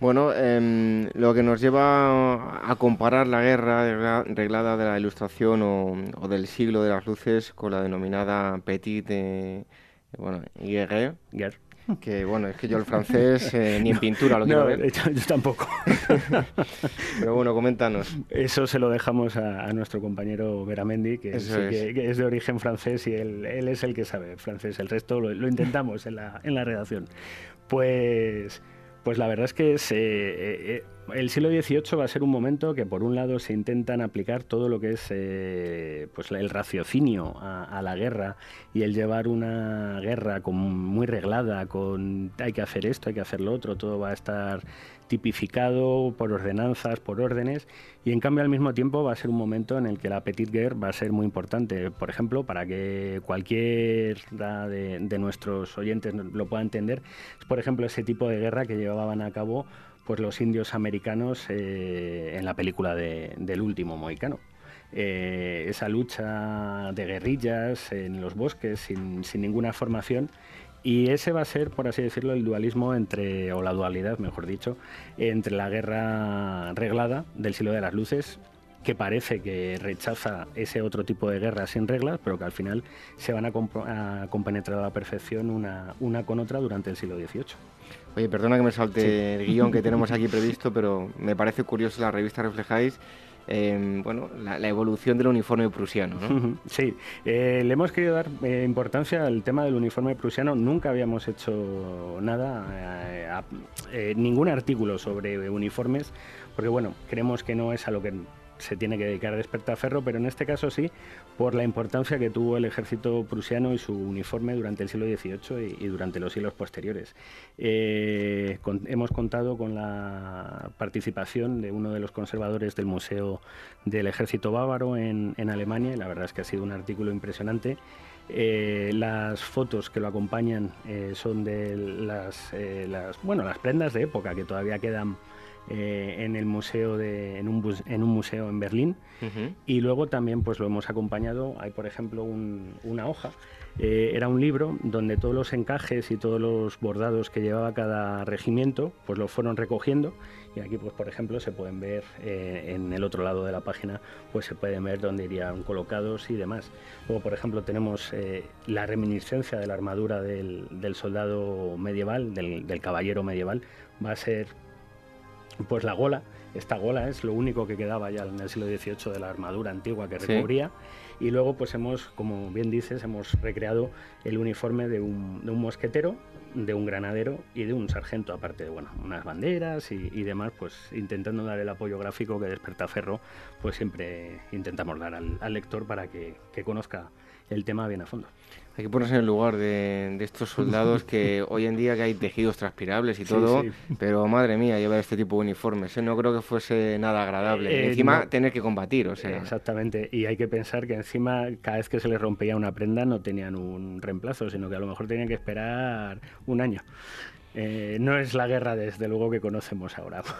Bueno, em, lo que nos lleva a comparar la guerra reglada de la Ilustración o, del siglo de las luces con la denominada Petite bueno, Guerre. Guerre. Que bueno, es que yo el francés eh, ni en pintura lo quiero ver. Yo, tampoco. Pero bueno, coméntanos. Eso se lo dejamos a, nuestro compañero Veramendi, que es. que, es. de origen francés y él, él, es el que sabe francés. El resto lo, lo intentamos en la, en la redacción. Pues. Pues la verdad es que eh, eh, el siglo XVIII va a ser un momento que por un lado se intentan aplicar todo lo que es eh, pues el raciocinio a, la guerra y el llevar una guerra muy reglada, con hay que hacer esto, hay que hacer lo otro, todo va a estar tipificado por ordenanzas, por órdenes, y en cambio al mismo tiempo va a ser un momento en el que la petite guerre va a ser muy importante. Por ejemplo, para que cualquiera de, nuestros oyentes lo pueda entender, es por ejemplo ese tipo de guerra que llevaban a cabo pues los indios americanos eh, en la película de, del último mohicano. Eh, esa lucha de guerrillas en los bosques sin, sin ninguna formación Y ese va a ser, por así decirlo, el dualismo entre, o la dualidad, mejor dicho, entre la guerra reglada del siglo de las luces que parece que rechaza ese otro tipo de guerra sin reglas, pero que al final se van a, compenetrar a la perfección una, una con otra durante el siglo XVIII. Oye, perdona que me salte el guion que tenemos aquí previsto, pero me parece curioso la revista reflejáis em, bueno, la, evolución del uniforme prusiano. ¿no? Sí, eh, le hemos querido dar eh, importancia al tema del uniforme prusiano. Nunca habíamos hecho nada, eh, ningún artículo sobre uniformes, porque bueno, creemos que no es a lo que se tiene que dedicar a despertaferro, pero en este caso sí, por la importancia que tuvo el ejército prusiano y su uniforme durante el siglo XVIII y, durante los siglos posteriores. Eh, hemos contado con la participación de uno de los conservadores del Museo del Ejército Bávaro en, Alemania, y la verdad es que ha sido un artículo impresionante. Eh, las fotos que lo acompañan eh, son de las, las, bueno, las prendas de época que todavía quedan eh, en el museo de, en, un, en un museo en Berlín. Y luego también pues lo hemos acompañado. Hay por ejemplo una hoja. Eh, era un libro donde todos los encajes y todos los bordados que llevaba cada regimiento pues los fueron recogiendo. Y aquí pues por ejemplo se pueden ver eh, en el otro lado de la página pues se pueden ver dónde irían colocados y demás. Luego por ejemplo tenemos la reminiscencia de la armadura del, soldado medieval del, del caballero medieval. Va a ser pues la gola, esta gola es lo único que quedaba ya en el siglo XVIII de la armadura antigua que recubría. Y luego, pues hemos, como bien dices, hemos recreado el uniforme de un, de un mosquetero, de un granadero y de un sargento, aparte de bueno, unas banderas y, demás, pues intentando dar el apoyo gráfico que Despertaferro, pues siempre intentamos dar al, al lector para que, que conozca el tema bien a fondo. Hay que ponerse en el lugar de, estos soldados que hoy en día que hay tejidos transpirables y todo, pero madre mía, llevar este tipo de uniformes, ¿eh? no creo que fuese nada agradable. Eh, encima tener que combatir, o sea. Exactamente, y hay que pensar que encima cada vez que se les rompía una prenda no tenían un reemplazo, sino que a lo mejor tenían que esperar un año. Eh, no es la guerra desde luego que conocemos ahora.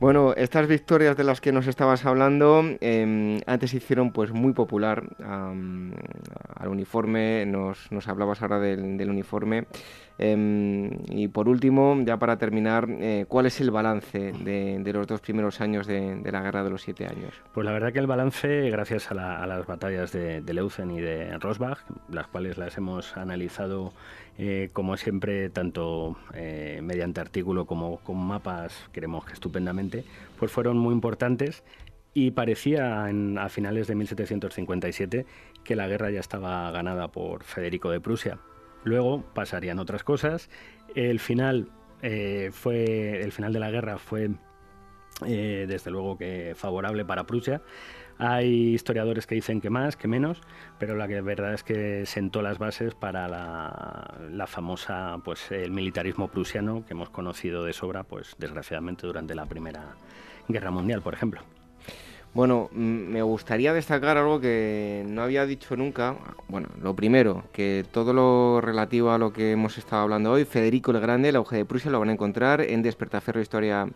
Bueno, estas victorias de las que nos estabas hablando em, antes hicieron pues muy popular al uniforme, nos, nos, hablabas ahora del, uniforme. Em, y por último, ya para terminar, eh, ¿cuál es el balance de, los dos primeros años de, la Guerra de los Siete Años? Pues la verdad que el balance, gracias a, las batallas de, de Leuzen y de Rosbach, las cuales las hemos analizado eh, como siempre, tanto eh, mediante artículo como con mapas, creemos que estupendamente, pues fueron muy importantes y parecía a finales de 1757 que la guerra ya estaba ganada por Federico de Prusia. Luego pasarían otras cosas. El final eh, fue el final de la guerra fue desde luego que favorable para Prusia hay historiadores que dicen que más, que menos, pero la que verdad es que sentó las bases para la, famosa, pues el militarismo prusiano que hemos conocido de sobra, pues desgraciadamente durante la Primera Guerra Mundial, por ejemplo. Bueno, me gustaría destacar algo que no había dicho nunca. Bueno, lo primero, que todo lo relativo a lo que hemos estado hablando hoy, Federico el Grande, la auge de Prusia, lo van a encontrar en Despertaferro Historia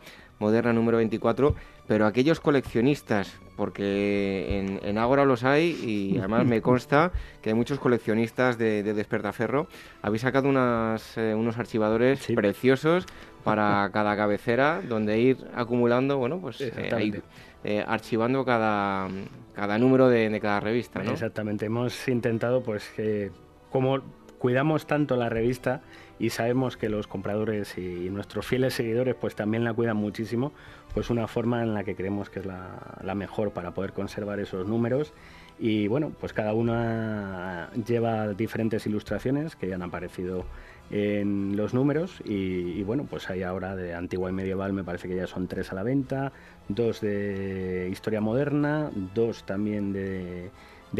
Moderna número 24, pero aquellos coleccionistas, porque en, en Ágora los hay y además me consta que hay muchos coleccionistas de, Despertaferro, habéis sacado unas, eh, unos archivadores preciosos para cada cabecera donde ir acumulando, bueno, pues eh, eh, archivando cada, cada número de, cada revista. ¿no? Exactamente, hemos intentado pues que como cuidamos tanto la revista y sabemos que los compradores y nuestros fieles seguidores pues también la cuidan muchísimo, pues una forma en la que creemos que es la, mejor para poder conservar esos números. Y bueno, pues cada una lleva diferentes ilustraciones que ya han aparecido en los números y, bueno, pues hay ahora de antigua y medieval me parece que ya son tres a la venta, dos de historia moderna, dos también de,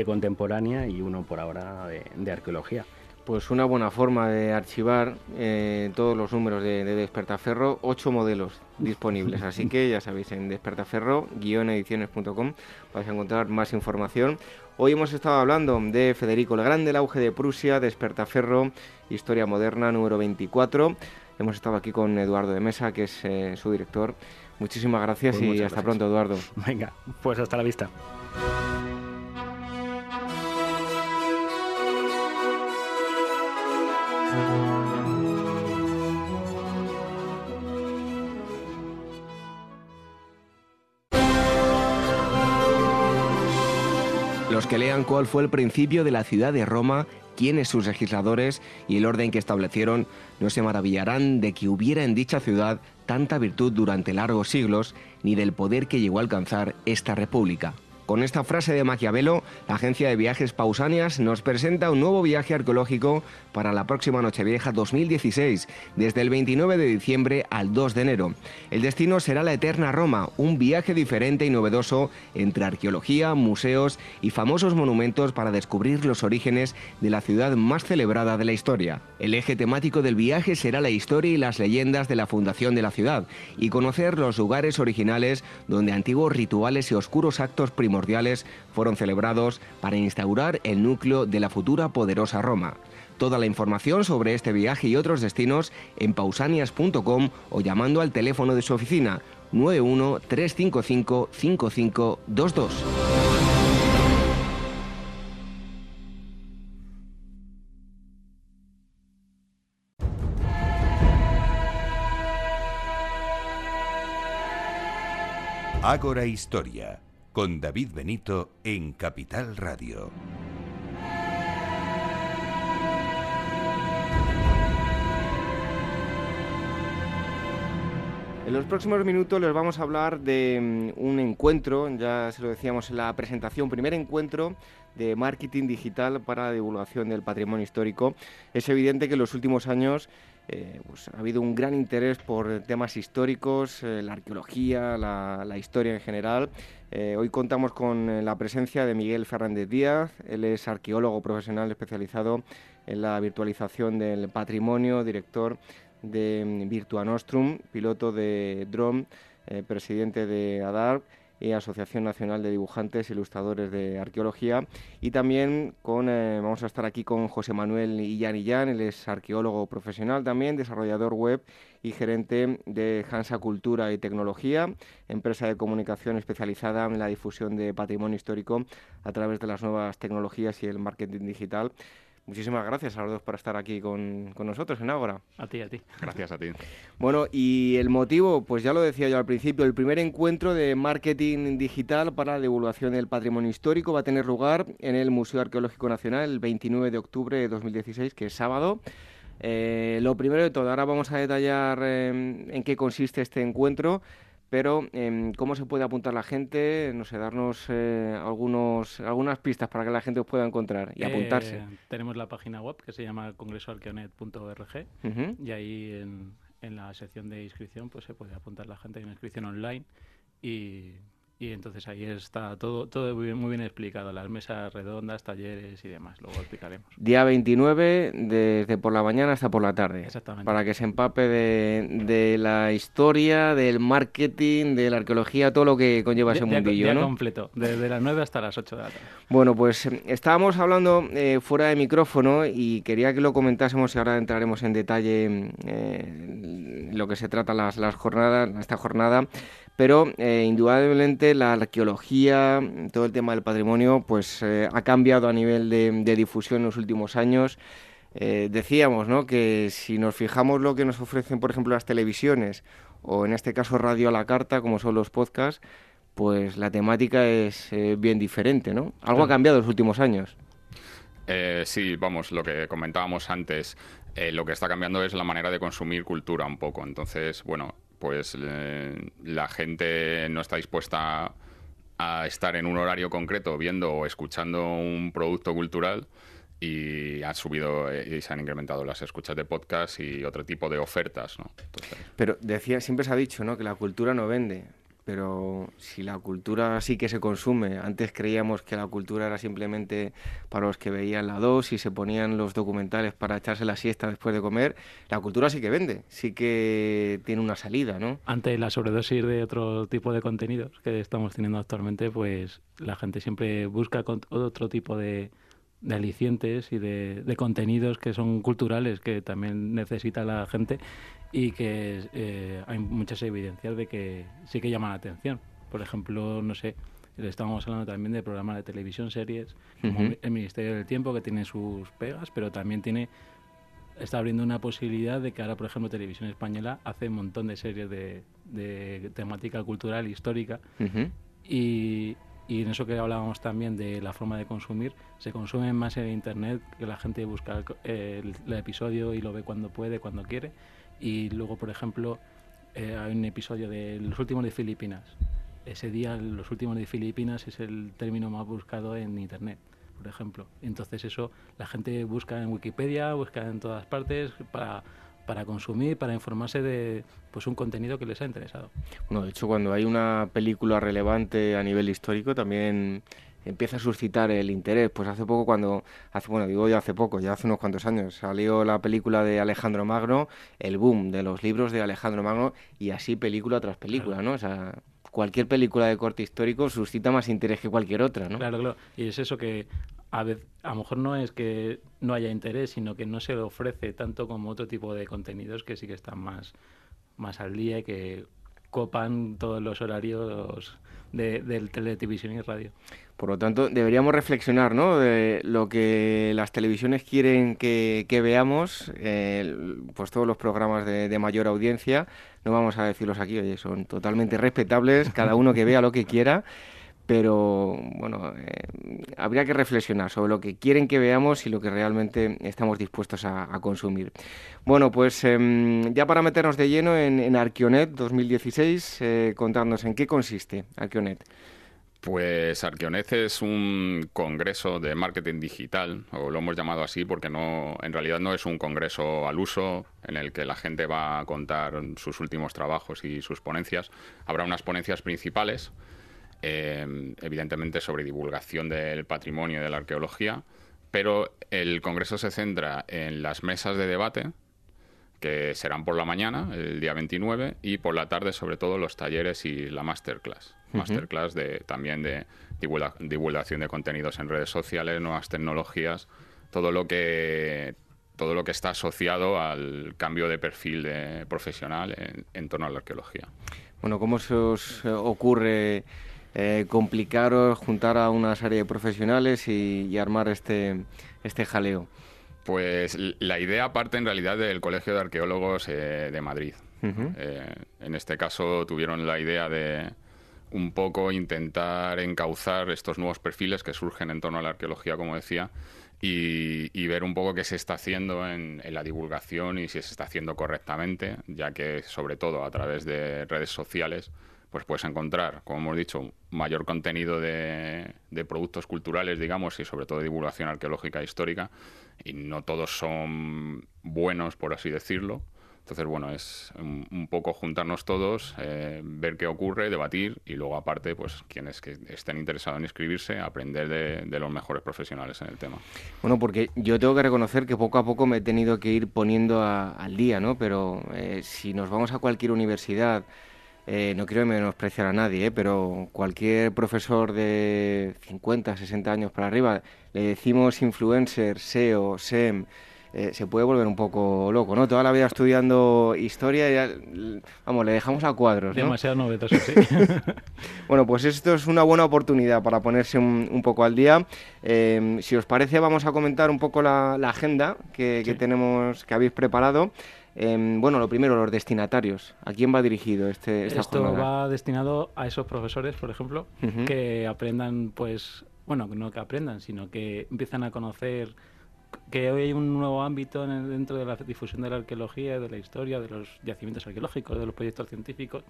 contemporánea y uno por ahora de arqueología pues una buena forma de archivar eh, todos los números de, Despertaferro, ocho modelos disponibles. Así que ya sabéis, en despertaferro-ediciones.com vais a encontrar más información. Hoy hemos estado hablando de Federico el Grande, el auge de Prusia, Despertaferro, Historia Moderna número 24. Hemos estado aquí con Eduardo de Mesa, que es eh, su director. Muchísimas gracias pues y hasta pronto, Eduardo. Venga, pues hasta la vista. Los que lean cuál fue el principio de la ciudad de Roma, quiénes sus legisladores y el orden que establecieron, no se maravillarán de que hubiera en dicha ciudad tanta virtud durante largos siglos, ni del poder que llegó a alcanzar esta república. Con esta frase de Maquiavelo, la agencia de viajes Pausanias nos presenta un nuevo viaje arqueológico para la próxima Nochevieja 2016, desde el 29 de diciembre al 2 de enero. El destino será la Eterna Roma, un viaje diferente y novedoso entre arqueología, museos y famosos monumentos para descubrir los orígenes de la ciudad más celebrada de la historia. El eje temático del viaje será la historia y las leyendas de la fundación de la ciudad y conocer los lugares originales donde antiguos rituales y oscuros actos primordiales fueron celebrados para instaurar el núcleo de la futura poderosa Roma. Toda la información sobre este viaje y otros destinos en pausanias.com o llamando al teléfono de su oficina 91 355 5522. Ágora Historia con David Benito en Capital Radio. En los próximos minutos les vamos a hablar de mm, un encuentro, ya se lo decíamos en la presentación, primer encuentro de marketing digital para la divulgación del patrimonio histórico. Es evidente que en los últimos años eh, pues ha habido un gran interés por temas históricos, eh, la arqueología, la, historia en general. Eh, hoy contamos con la presencia de Miguel Fernández Díaz. Él es arqueólogo profesional especializado en la virtualización del patrimonio, director de mm, Virtua Nostrum, piloto de drone, presidente de ADAR y Asociación Nacional de Dibujantes e Ilustradores de Arqueología. Y también con, eh, vamos a estar aquí con José Manuel Illán Illán, él es arqueólogo profesional también, desarrollador web y gerente de Hansa Cultura y Tecnología, empresa de comunicación especializada en la difusión de patrimonio histórico a través de las nuevas tecnologías y el marketing digital. Muchísimas gracias a los dos por estar aquí con, nosotros en Ágora. A ti, a ti. Gracias a ti. Bueno, y el motivo, pues ya lo decía yo al principio, el primer encuentro de marketing digital para la divulgación del patrimonio histórico va a tener lugar en el Museo Arqueológico Nacional el 29 de octubre de 2016, que es sábado. Eh, lo primero de todo, ahora vamos a detallar eh, en qué consiste este encuentro. Pero, em, ¿cómo se puede apuntar la gente? No sé, darnos eh, algunos, algunas pistas para que la gente os pueda encontrar y apuntarse. Eh, tenemos la página web que se llama congresoarqueonet.org y ahí en, en, la sección de inscripción pues se puede apuntar la gente en inscripción online y y entonces ahí está todo, todo muy, bien, muy bien explicado, las mesas redondas, talleres y demás, luego explicaremos. Día 29, desde por la mañana hasta por la tarde. Exactamente. Para que se empape de, de la historia, del marketing, de la arqueología, todo lo que conlleva ese mundillo, día ¿no? completo, desde las 9 hasta las 8 de la tarde. Bueno, pues estábamos hablando eh, fuera de micrófono y quería que lo comentásemos y ahora entraremos en detalle eh, lo que se trata las, las jornadas, esta jornada pero eh, indudablemente la arqueología, todo el tema del patrimonio, pues eh, ha cambiado a nivel de, difusión en los últimos años. Eh, decíamos ¿no? que si nos fijamos lo que nos ofrecen, por ejemplo, las televisiones o en este caso radio a la carta, como son los podcasts, pues la temática es bien diferente, ¿no? Algo ha cambiado en los últimos años. sí, vamos, lo que comentábamos antes, lo que está cambiando es la manera de consumir cultura un poco. Entonces, bueno, pues la gente no está dispuesta a estar en un horario concreto viendo o escuchando un producto cultural y han subido eh, y se han incrementado las escuchas de podcast y otro tipo de ofertas. ¿no? Pero decía, siempre se ha dicho ¿no? que la cultura no vende pero si la cultura sí que se consume, antes creíamos que la cultura era simplemente para los que veían la 2 y se ponían los documentales para echarse la siesta después de comer, la cultura sí que vende, sí que tiene una salida, ¿no? Ante la sobredosis de otro tipo de contenidos que estamos teniendo actualmente, pues la gente siempre busca otro tipo de, de alicientes y de, de, contenidos que son culturales que también necesita la gente y que eh, hay muchas evidencias de que sí que llaman la atención. Por ejemplo, no sé, estábamos hablando también de programas de televisión, series, como el Ministerio del Tiempo, que tiene sus pegas, pero también tiene está abriendo una posibilidad de que ahora, por ejemplo, Televisión Española hace un montón de series de, de temática cultural, histórica, y, y en eso que hablábamos también de la forma de consumir, se consume más en Internet, que la gente busca el, episodio y lo ve cuando puede, cuando quiere. Y luego, por ejemplo, eh, hay un episodio de Los últimos de Filipinas. Ese día, Los últimos de Filipinas es el término más buscado en Internet, por ejemplo. Entonces eso la gente busca en Wikipedia, busca en todas partes para para consumir, para informarse de pues un contenido que les ha interesado. Bueno, de hecho, cuando hay una película relevante a nivel histórico, también empieza a suscitar el interés. Pues hace poco, cuando, hace, bueno, digo ya hace poco, ya hace unos cuantos años, salió la película de Alejandro Magno, el boom de los libros de Alejandro Magno, y así película tras película, ¿no? O sea, cualquier película de corte histórico suscita más interés que cualquier otra, ¿no? Claro, claro. Y es eso que a, vez, a lo mejor no es que no haya interés, sino que no se le ofrece tanto como otro tipo de contenidos que sí que están más, más al día y que copan todos los horarios de, de televisión y radio. Por lo tanto, deberíamos reflexionar ¿no? de lo que las televisiones quieren que, veamos, eh, pues todos los programas de, de, mayor audiencia, no vamos a decirlos aquí, oye, son totalmente respetables, cada uno que vea lo que quiera pero bueno, eh, habría que reflexionar sobre lo que quieren que veamos y lo que realmente estamos dispuestos a, consumir. Bueno, pues em, ya para meternos de lleno en, Arqueonet 2016, eh, en qué consiste Arqueonet. Pues Arqueonet es un congreso de marketing digital, o lo hemos llamado así porque no, en realidad no es un congreso al uso en el que la gente va a contar sus últimos trabajos y sus ponencias. Habrá unas ponencias principales eh, evidentemente sobre divulgación del patrimonio y de la arqueología, pero el Congreso se centra en las mesas de debate, que serán por la mañana, el día 29, y por la tarde, sobre todo, los talleres y la masterclass. Masterclass de, también de divulgación de contenidos en redes sociales, nuevas tecnologías, todo lo que todo lo que está asociado al cambio de perfil de profesional en, en torno a la arqueología. Bueno, ¿cómo se os ocurre eh, complicaros juntar a una serie de profesionales y, armar este, este jaleo? Pues la idea parte en realidad del Colegio de Arqueólogos eh, de Madrid. Eh, en este caso tuvieron la idea de un poco intentar encauzar estos nuevos perfiles que surgen en torno a la arqueología, como decía, y, ver un poco qué se está haciendo en, en, la divulgación y si se está haciendo correctamente, ya que sobre todo a través de redes sociales pues puedes encontrar, como hemos dicho, mayor contenido de, productos culturales, digamos, y sobre todo de divulgación arqueológica e histórica, y no todos son buenos, por así decirlo. Entonces, bueno, es un, poco juntarnos todos, eh, ver qué ocurre, debatir y luego, aparte, pues quienes que estén interesados en inscribirse, aprender de, los mejores profesionales en el tema. Bueno, porque yo tengo que reconocer que poco a poco me he tenido que ir poniendo al día, ¿no? Pero eh, si nos vamos a cualquier universidad, eh, no quiero menospreciar a nadie, eh, pero cualquier profesor de 50, 60 años para arriba, le decimos influencer, SEO, SEM, eh, se puede volver un poco loco, ¿no? Toda la vida estudiando historia y vamos, le dejamos a cuadros, ¿no? Demasiado novedoso, sí. bueno, pues esto es una buena oportunidad para ponerse un, poco al día. si os parece, vamos a comentar un poco la, agenda que, que tenemos, que habéis preparado. Em, bueno, lo primero, los destinatarios. ¿A quién va dirigido este, esta Esto va destinado a esos profesores, por ejemplo, que aprendan, pues, bueno, no que aprendan, sino que empiezan a conocer que hoy hay un nuevo ámbito dentro de la difusión de la arqueología, de la historia, de los yacimientos arqueológicos, de los proyectos científicos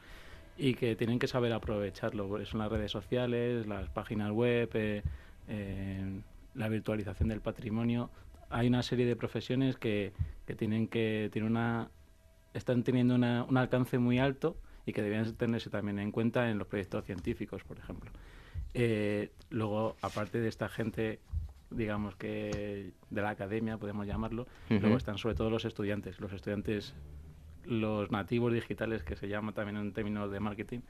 y que tienen que saber aprovecharlo. Por eso en las redes sociales, las páginas web, eh, eh, la virtualización del patrimonio, hay una serie de profesiones que, que tienen que tienen una están teniendo una, un alcance muy alto y que debían tenerse también en cuenta en los proyectos científicos, por ejemplo. Eh, luego, aparte de esta gente, digamos que de la academia, podemos llamarlo, luego están sobre todo los estudiantes. Los estudiantes, los nativos digitales, que se llama también en términos de marketing,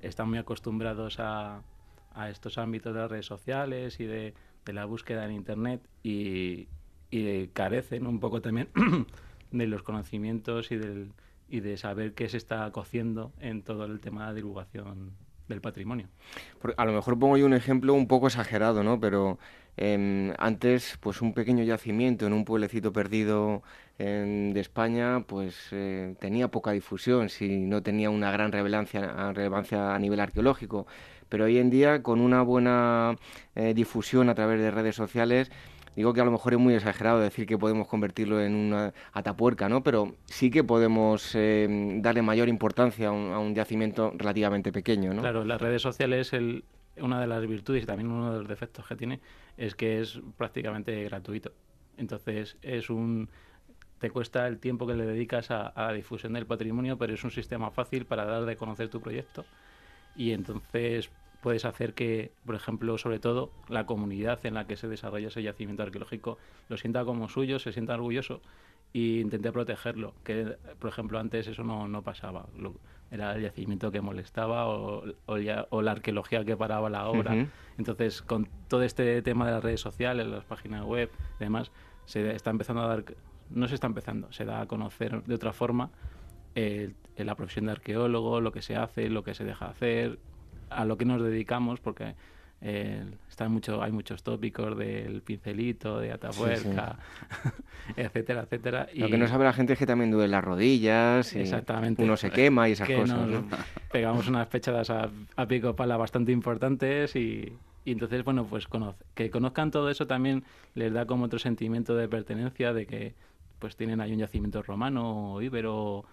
están muy acostumbrados a, a estos ámbitos de las redes sociales y de, de la búsqueda en Internet y, y carecen un poco también de los conocimientos y, del, y de saber qué se está cociendo en todo el tema de divulgación del patrimonio. a lo mejor pongo yo un ejemplo un poco exagerado, ¿no? Pero Em, antes, pues un pequeño yacimiento en un pueblecito perdido de España, pues eh, tenía poca difusión, si no tenía una gran relevancia, relevancia a nivel arqueológico. Pero hoy en día, con una buena eh, difusión a través de redes sociales, digo que a lo mejor es muy exagerado decir que podemos convertirlo en una atapuerca, ¿no? Pero sí que podemos em, darle mayor importancia a un, yacimiento relativamente pequeño, ¿no? Claro, las redes sociales, el, una de las virtudes y también uno de los defectos que tiene es que es prácticamente gratuito. Entonces es un te cuesta el tiempo que le dedicas a, la difusión del patrimonio, pero es un sistema fácil para dar de conocer tu proyecto y entonces puedes hacer que, por ejemplo, sobre todo la comunidad en la que se desarrolla ese yacimiento arqueológico lo sienta como suyo, se sienta orgulloso e intente protegerlo, que por ejemplo antes eso no, no pasaba era el yacimiento que molestaba o, o, la arqueología que paraba la obra. Entonces, con todo este tema de las redes sociales, las páginas web y demás, se está empezando a dar, no se está empezando, se da a conocer de otra forma la profesión de arqueólogo, lo que se hace, lo que se deja hacer, a lo que nos dedicamos, porque eh, mucho, hay muchos tópicos del pincelito, de Atapuerca, etcétera, etcétera. Lo que no sabe la gente es que también duele las rodillas, Exactamente. uno se quema y esas cosas. Pegamos unas pechadas a, pico pala bastante importantes y, entonces, bueno, pues que conozcan todo eso también les da como otro sentimiento de pertenencia, de que pues tienen ahí un yacimiento romano o íbero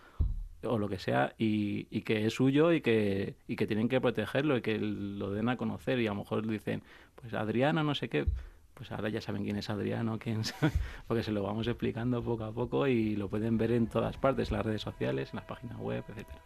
o lo que sea y, que es suyo y que, y que tienen que protegerlo y que lo den a conocer y a lo mejor dicen, pues Adriano no sé qué, pues ahora ya saben quién es Adriano, quién porque se lo vamos explicando poco a poco y lo pueden ver en todas partes, las redes sociales, en las páginas web, etcétera.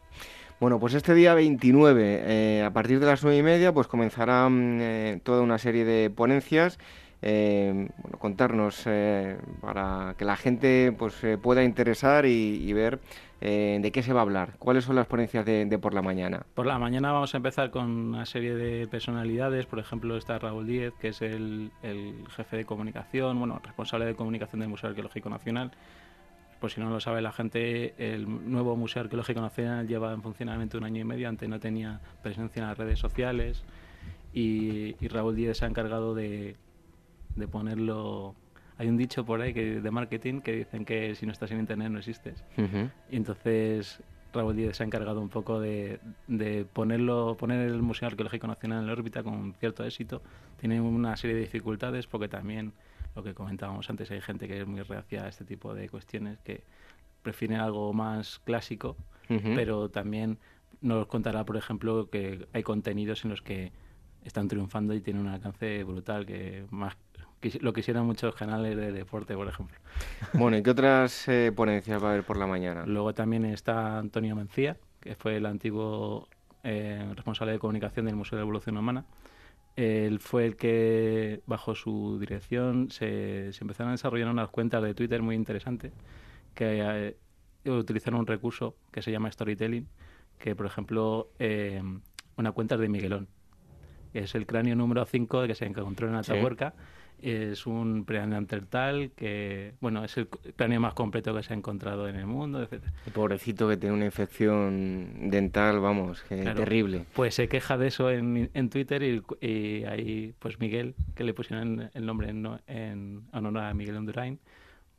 Bueno, pues este día 29, eh, a partir de las nueve y media, pues comenzará eh, toda una serie de ponencias eh, bueno, contarnos eh, para que la gente pues pueda interesar y, ver eh, de qué se va a hablar. ¿Cuáles son las ponencias de, por la mañana? Por la mañana vamos a empezar con una serie de personalidades. Por ejemplo, está Raúl Díez, que es el, jefe de comunicación, bueno, responsable de comunicación del Museo Arqueológico Nacional. Por si no lo sabe la gente, el nuevo Museo Arqueológico Nacional lleva en funcionamiento un año y medio. Antes no tenía presencia en las redes sociales. Y, y Raúl Díez se ha encargado de, de ponerlo... Hay un dicho por ahí que, de marketing que dicen que si no estás en Internet no existes. Y entonces Raúl Díez se ha encargado un poco de, de, ponerlo, poner el Museo Arqueológico Nacional en órbita con cierto éxito. Tiene una serie de dificultades porque también, lo que comentábamos antes, hay gente que es muy reacia a este tipo de cuestiones, que prefiere algo más clásico, pero también nos contará, por ejemplo, que hay contenidos en los que están triunfando y tienen un alcance brutal que más lo quisieran muchos canales de deporte, por ejemplo. Bueno, ¿y qué otras eh, ponencias va a haber por la mañana? Luego también está Antonio Mencía, que fue el antiguo eh, responsable de comunicación del Museo de Evolución Humana. Él fue el que, bajo su dirección, se, empezaron a desarrollar unas cuentas de Twitter muy interesantes que eh, utilizaron un recurso que se llama storytelling, que, por ejemplo, una cuenta de Miguelón, es el cráneo número 5 que se encontró en Atahuerca es un preandertal que, bueno, es el cráneo más completo que se ha encontrado en el mundo, etc. El pobrecito que tiene una infección dental, vamos, que terrible. Pues se queja de eso en, en Twitter y, ahí, pues Miguel, que le pusieron el nombre en, en honor a Miguel Indurain,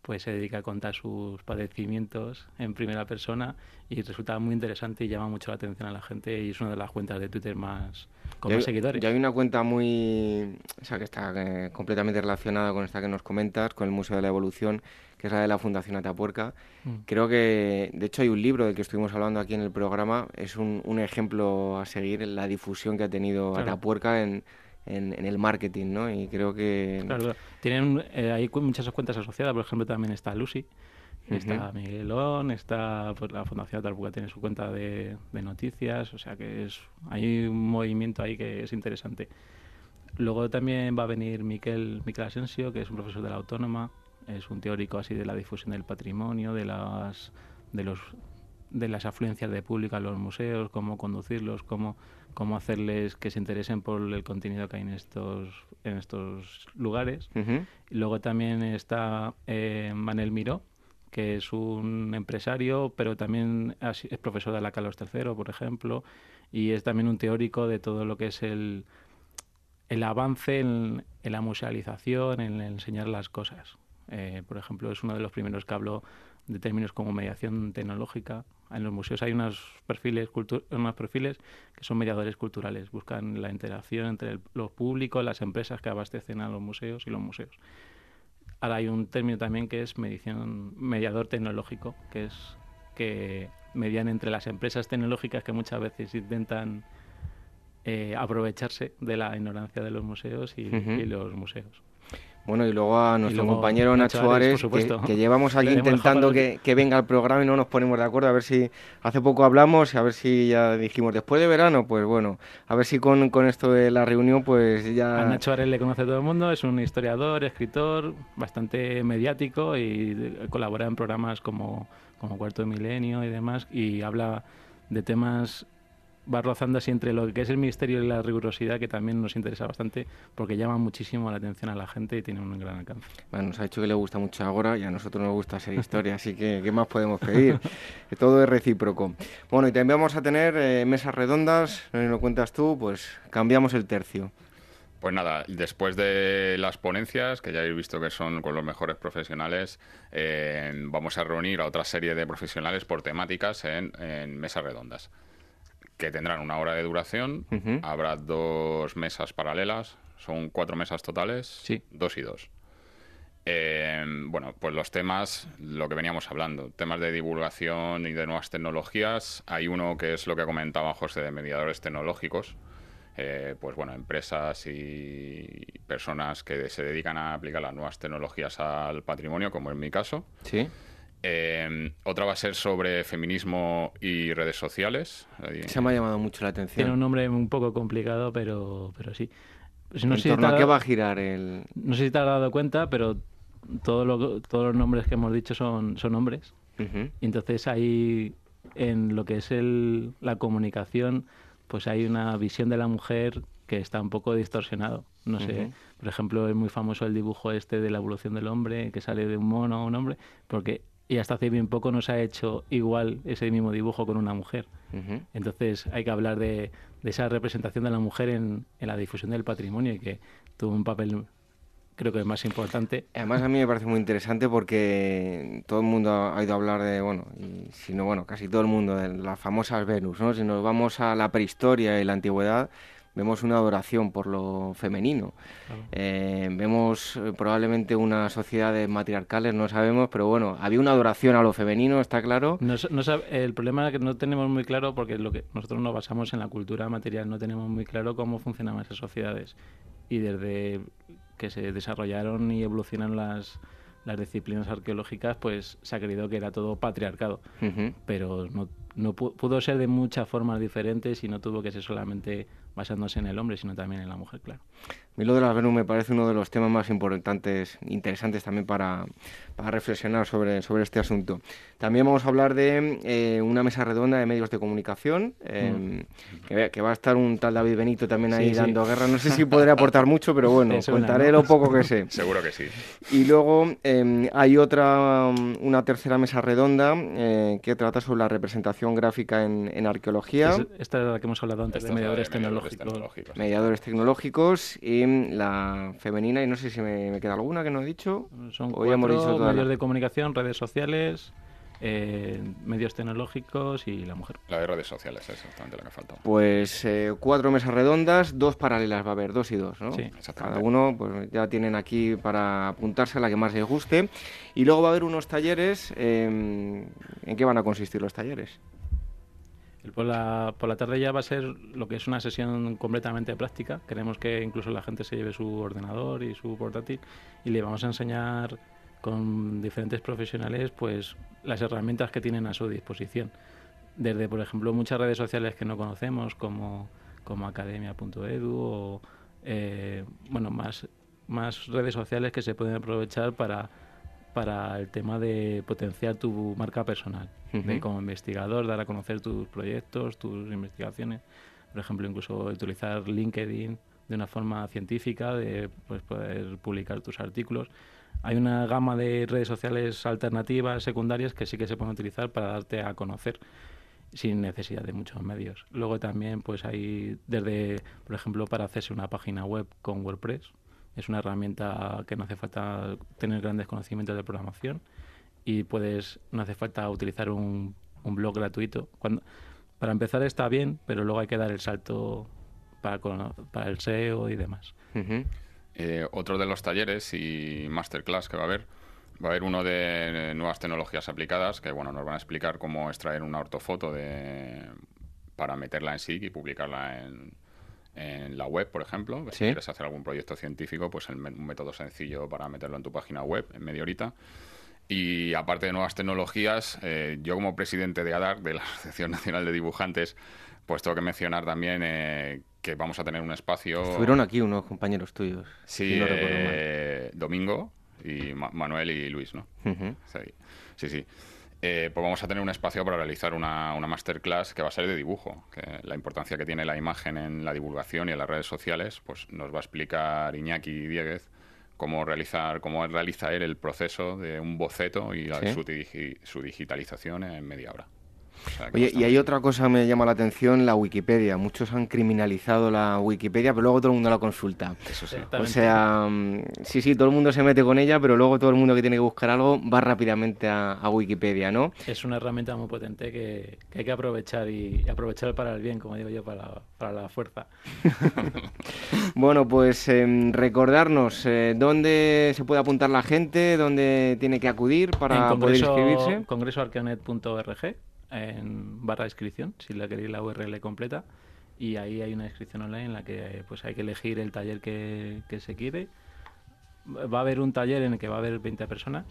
pues se dedica a contar sus padecimientos en primera persona y resulta muy interesante y llama mucho la atención a la gente y es una de las cuentas de Twitter más con más seguidores. Ya hay una cuenta muy, o sea, que está eh, completamente relacionada con esta que nos comentas, con el Museo de la Evolución, que es la de la Fundación Atapuerca. Mm. Creo que, de hecho, hay un libro del que estuvimos hablando aquí en el programa, es un, un ejemplo a seguir en la difusión que ha tenido Atapuerca en en, el marketing, ¿no? Y creo que... Claro, tienen, eh, hay muchas cuentas asociadas, por ejemplo, también está Lucy, está Miguelón, está pues, la Fundación Tarbuca tiene su cuenta de, noticias, o sea que es hay un movimiento ahí que es interesante. Luego también va a venir Miquel, Miquel Asensio, que es un profesor de la Autónoma, es un teórico así de la difusión del patrimonio, de las de los de las afluencias de público a los museos, cómo conducirlos, cómo, cómo hacerles que se interesen por el contenido que hay en estos, en estos lugares. y luego también está eh, Manel Miró, que es un empresario, pero también es profesor de la Carlos III, por ejemplo, y es también un teórico de todo lo que es el, el avance en, la musealización, en enseñar las cosas. por ejemplo, es uno de los primeros que habló de términos como mediación tecnológica. En los museos hay unos perfiles, unos perfiles que son mediadores culturales, buscan la interacción entre los públicos, las empresas que abastecen a los museos y los museos. Ahora hay un término también que es mediación, mediador tecnológico, que es que median entre las empresas tecnológicas que muchas veces intentan eh, aprovecharse de la ignorancia de los museos y los museos. Bueno, y luego a nuestro compañero Nacho Suárez, que, llevamos aquí intentando que, venga al programa y no nos ponemos de acuerdo. A ver si hace poco hablamos y a ver si ya dijimos después de verano, pues bueno, a ver si con, esto de la reunión, pues ya. A Nacho Suárez le conoce todo el mundo, es un historiador, escritor, bastante mediático y colabora en programas como, como Cuarto Milenio y demás, y habla de temas va rozando así entre lo que es el misterio y la rigurosidad, que también nos interesa bastante, porque llama muchísimo la atención a la gente y tiene un gran alcance. Bueno, nos ha dicho que le gusta mucho ahora y a nosotros nos gusta hacer historia, así que ¿qué más podemos pedir? que todo es recíproco. Bueno, y también vamos a tener eh, mesas redondas, no lo cuentas tú, pues cambiamos el tercio. Pues nada, después de las ponencias, que ya habéis visto que son con los mejores profesionales, eh, vamos a reunir a otra serie de profesionales por temáticas en mesas redondas que tendrán una hora de duración. Habrá dos mesas paralelas, son cuatro mesas totales, sí. dos y dos. Eh, bueno, pues los temas, lo que veníamos hablando, temas de divulgación y de nuevas tecnologías. Hay uno que es lo que comentaba José de mediadores tecnológicos. Eh, pues bueno, empresas y personas que se dedican a aplicar las nuevas tecnologías al patrimonio, como en mi caso. Sí. Eh, otra va a ser sobre feminismo y redes sociales. Se me ha llamado mucho la atención. Tiene un nombre un poco complicado, pero, pero sí. No sé torno a qué va a girar el...? No sé si te has dado cuenta, pero todo todos los nombres que hemos dicho son, son hombres. y entonces ahí, en lo que es el, la comunicación, pues hay una visión de la mujer que está un poco distorsionado. No sé, por ejemplo, es muy famoso el dibujo este de la evolución del hombre, que sale de un mono a un hombre, porque y hasta hace bien poco no se ha hecho igual ese mismo dibujo con una mujer. Entonces hay que hablar de, esa representación de la mujer en, la difusión del patrimonio y que tuvo un papel creo que es más importante. Además a mí me parece muy interesante porque todo el mundo ha oído hablar de, bueno, y si no, bueno, casi todo el mundo, de las famosas Venus, ¿no? Si nos vamos a la prehistoria y la antigüedad, vemos una adoración por lo femenino. Eh, vemos eh, probablemente unas sociedades matriarcales, no sabemos, pero bueno, había una adoración a lo femenino, está claro. No, el problema es que no tenemos muy claro, porque lo que nosotros nos basamos en la cultura material, no tenemos muy claro cómo funcionaban esas sociedades. Y desde que se desarrollaron y evolucionaron las, las disciplinas arqueológicas, pues se ha creído que era todo patriarcado. Pero no, no pudo ser de muchas formas diferentes y no tuvo que ser solamente basándose en el hombre, sino también en la mujer, claro. A mí lo de la Venus me parece uno de los temas más importantes, interesantes también para, para reflexionar sobre, sobre este asunto. También vamos a hablar de eh, una mesa redonda de medios de comunicación, em, mm. que, va a estar un tal David Benito también ahí dando guerra. No sé si podré aportar mucho, pero bueno, contaré lo poco que sé. Seguro que sí. Y luego em, hay otra, um, una tercera mesa redonda eh, que trata sobre la representación gráfica en, arqueología. esta es la que hemos hablado antes, de mediadores tecnológicos mediadores tecnológicos. y la femenina, y no sé si me, queda alguna que no he dicho. Son cuatro medios de comunicación, redes sociales, eh, medios tecnológicos y la mujer. La de redes sociales es exactamente la que falta. Pues eh, cuatro mesas redondas, dos paralelas va a haber, dos y dos, ¿no? Sí, Cada uno pues ya tienen aquí para apuntarse a la que más les guste. Y luego va a haber unos talleres. Eh, ¿En qué van a consistir los talleres? Por la, por la tarde ya va a ser lo que es una sesión completamente práctica. Queremos que incluso la gente se lleve su ordenador y su portátil y le vamos a enseñar con diferentes profesionales pues las herramientas que tienen a su disposición. Desde, por ejemplo, muchas redes sociales que no conocemos como, como academia.edu o eh, bueno, más, más redes sociales que se pueden aprovechar para para el tema de potenciar tu marca personal, de como investigador, dar a conocer tus proyectos, tus investigaciones. Por ejemplo, incluso utilizar LinkedIn de una forma científica, de pues, poder publicar tus artículos. Hay una gama de redes sociales alternativas, secundarias, que sí que se pueden utilizar para darte a conocer. sin necesidad de muchos medios. Luego también pues hay desde, por ejemplo, para hacerse una página web con WordPress, es una herramienta que no hace falta tener grandes conocimientos de programación y puedes no hace falta utilizar un, un blog gratuito. Cuando, para empezar está bien, pero luego hay que dar el salto para, para el SEO y demás. Eh, otro de los talleres y masterclass que va a haber Va a haber uno de nuevas tecnologías aplicadas que bueno nos van a explicar cómo extraer una ortofoto de, para meterla en SIG y publicarla en, en la web, por ejemplo. Si quieres hacer algún proyecto científico, pues el, un método sencillo para meterlo en tu página web en media horita. Y aparte de nuevas tecnologías, eh, yo como presidente de ADAR, de la Asociación Nacional de Dibujantes, pues tengo que mencionar también eh, que vamos a tener un espacio... Fueron aquí unos compañeros tuyos. Sí, eh, Domingo, y Manuel y Luis, ¿no? sí, sí. Eh, pues vamos a tener un espacio para realizar una, una, masterclass que va a ser de dibujo. Que la importancia que tiene la imagen en la divulgación y en las redes sociales, pues nos va a explicar Iñaki Dieguez cómo realizar, cómo realiza él el proceso de un boceto y su, su digitalización en media hora. Oye, y hay otra cosa que me llama la atención, la Wikipedia. Muchos han criminalizado la Wikipedia, pero luego todo el mundo la consulta. Eso sí. O sea, mm, sí, sí, todo el mundo se mete con ella, pero luego todo el mundo que tiene que buscar algo va rápidamente a, Wikipedia, ¿no? Es una herramienta muy potente que, hay que aprovechar y aprovechar para el bien, como digo yo, para, la fuerza. bueno, pues em, recordarnos eh, dónde se puede apuntar la gente, dónde tiene que acudir para poder inscribirse. Congresoarqueonet.org en barra inscripción, si la queréis la URL completa. Y ahí hay una inscripción online en la que pues hay que elegir el taller que, se quiere. Va a haber un taller en el que va a haber 20 personas.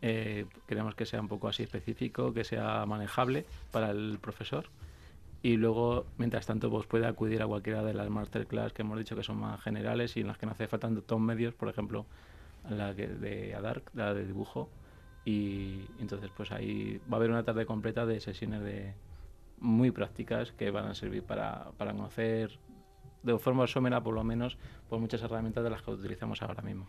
Eh, queremos que sea un poco así específico, que sea manejable para el profesor. Y luego, mientras tanto, pues puede acudir a cualquiera de las masterclass que hemos dicho que son más generales y en las que no hace falta tantos medios, por ejemplo, la que de ADARC, la de dibujo, y entonces pues ahí va a haber una tarde completa de sesiones de muy prácticas que van a servir para, para conocer de forma somera por lo menos por muchas herramientas de las que utilizamos ahora mismo.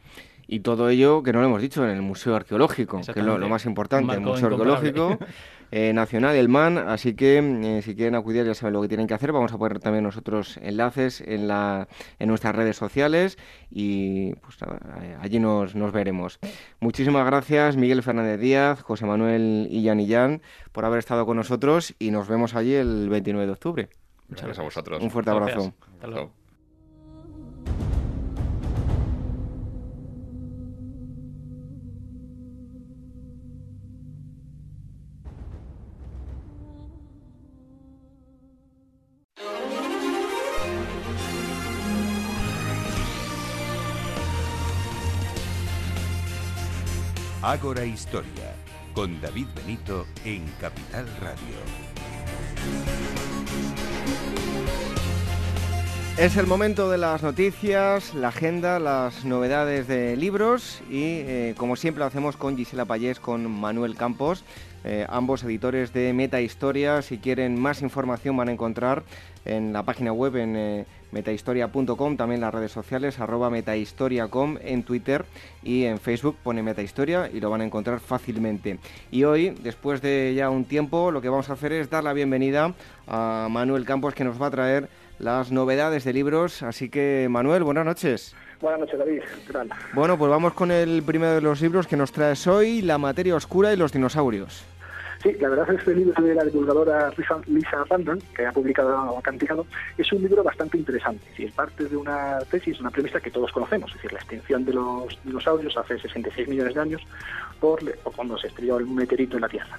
Y todo ello que no lo hemos dicho en el Museo Arqueológico, que es lo, más importante, el Museo Arqueológico eh, Nacional, el MAN, así que eh, si quieren acudir ya saben lo que tienen que hacer, vamos a poner también nosotros enlaces en, la, en nuestras redes sociales y pues eh, allí nos, nos veremos. Muchísimas gracias Miguel Fernández Díaz, José Manuel Illán por haber estado con nosotros y nos vemos allí el 29 de octubre. Muchas gracias a vosotros. Un fuerte abrazo. Ágora Historia, con David Benito en Capital Radio. Es el momento de las noticias, la agenda, las novedades de libros y eh, como siempre lo hacemos con Gisela Payés, con Manuel Campos, eh, ambos editores de Meta Historia. Si quieren más información van a encontrar en la página web en eh, metahistoria.com, también las redes sociales, arroba metahistoriacom en Twitter y en Facebook pone Metahistoria y lo van a encontrar fácilmente. Y hoy, después de ya un tiempo, lo que vamos a hacer es dar la bienvenida a Manuel Campos que nos va a traer las novedades de libros. Así que, Manuel, buenas noches. Buenas noches, David. ¿Qué tal? Bueno, pues vamos con el primero de los libros que nos traes hoy, La materia oscura y los dinosaurios. Sí, la verdad es que este libro de la divulgadora Lisa Randall, que ha publicado Acanticado, es un libro bastante interesante. Es parte de una tesis, una premisa que todos conocemos, es decir, la extinción de los dinosaurios hace 66 millones de años por, cuando se estrelló el meteorito en la Tierra.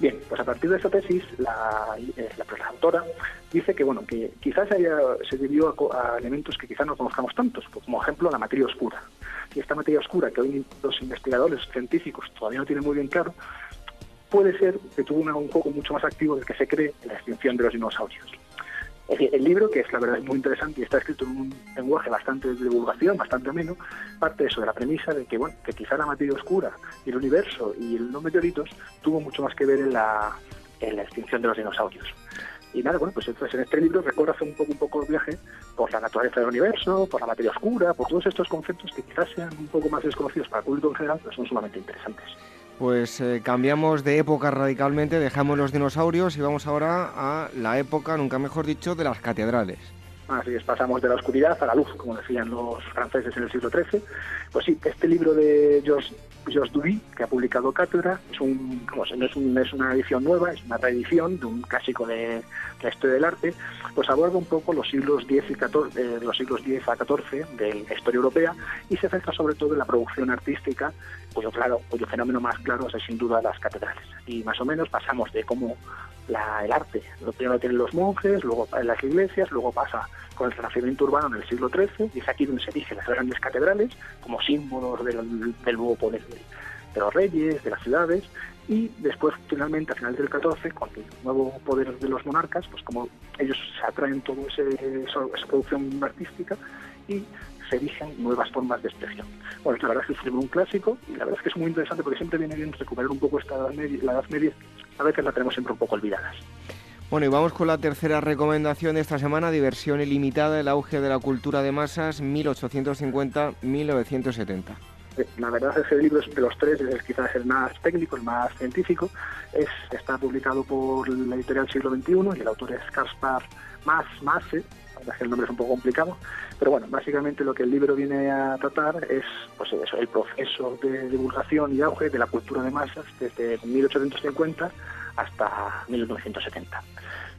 Bien, pues a partir de esta tesis, la, eh, la, autora dice que bueno que quizás se debió a, elementos que quizás no conozcamos tantos, pues como ejemplo la materia oscura. Y esta materia oscura que hoy los investigadores científicos todavía no tienen muy bien claro, puede ser que tuvo un juego mucho más activo del que se cree en la extinción de los dinosaurios. Es decir, el libro, que es la verdad es muy interesante y está escrito en un lenguaje bastante de divulgación, bastante ameno, parte de eso, de la premisa de que, bueno, que quizá la materia oscura y el universo y los meteoritos tuvo mucho más que ver en la, en la extinción de los dinosaurios. Y nada, bueno, pues entonces en este libro recorre un poco, un poco el viaje por la naturaleza del universo, por la materia oscura, por todos estos conceptos que quizás sean un poco más desconocidos para el público en general, pero son sumamente interesantes. Pues eh, cambiamos de época radicalmente, dejamos los dinosaurios y vamos ahora a la época, nunca mejor dicho, de las catedrales. Así es, pasamos de la oscuridad a la luz, como decían los franceses en el siglo XIII. Pues sí, este libro de Georges, Duby, que ha publicado Cátedra, es, un, es una edición nueva, es una reedición de un clásico de la historia del arte, pues aborda un poco los siglos X y 14, eh, los siglos X a XIV de la historia europea y se centra sobre todo en la producción artística, cuyo, claro, fenómeno más claro es sin duda las catedrales. Y más o menos pasamos de cómo el arte. Lo primero tienen los monjes, luego las iglesias, luego pasa con el renacimiento urbano en el siglo XIII, y es aquí donde se erigen las grandes catedrales como símbolos del, nuevo poder de, los reyes, de las ciudades, y después finalmente a finales del XIV, con el nuevo poder de los monarcas, pues como ellos se atraen toda esa producción artística y se erigen nuevas formas de expresión. Bueno, la verdad es que es un clásico y la verdad es que es muy interesante porque siempre viene bien recuperar un poco esta edad media, la Edad Media a veces la tenemos siempre un poco olvidadas. Bueno, y vamos con la tercera recomendación de esta semana, diversión ilimitada, el auge de la cultura de masas, 1850-1970. Eh, la verdad es que el libro de los tres es quizás el más técnico, el más científico. Es, está publicado por la editorial Siglo XXI y el autor es Kaspar Mas Mase, el nombre es un poco complicado, pero bueno, básicamente lo que el libro viene a tratar es pues el proceso de divulgación y auge de la cultura de masas desde 1850 hasta 1970.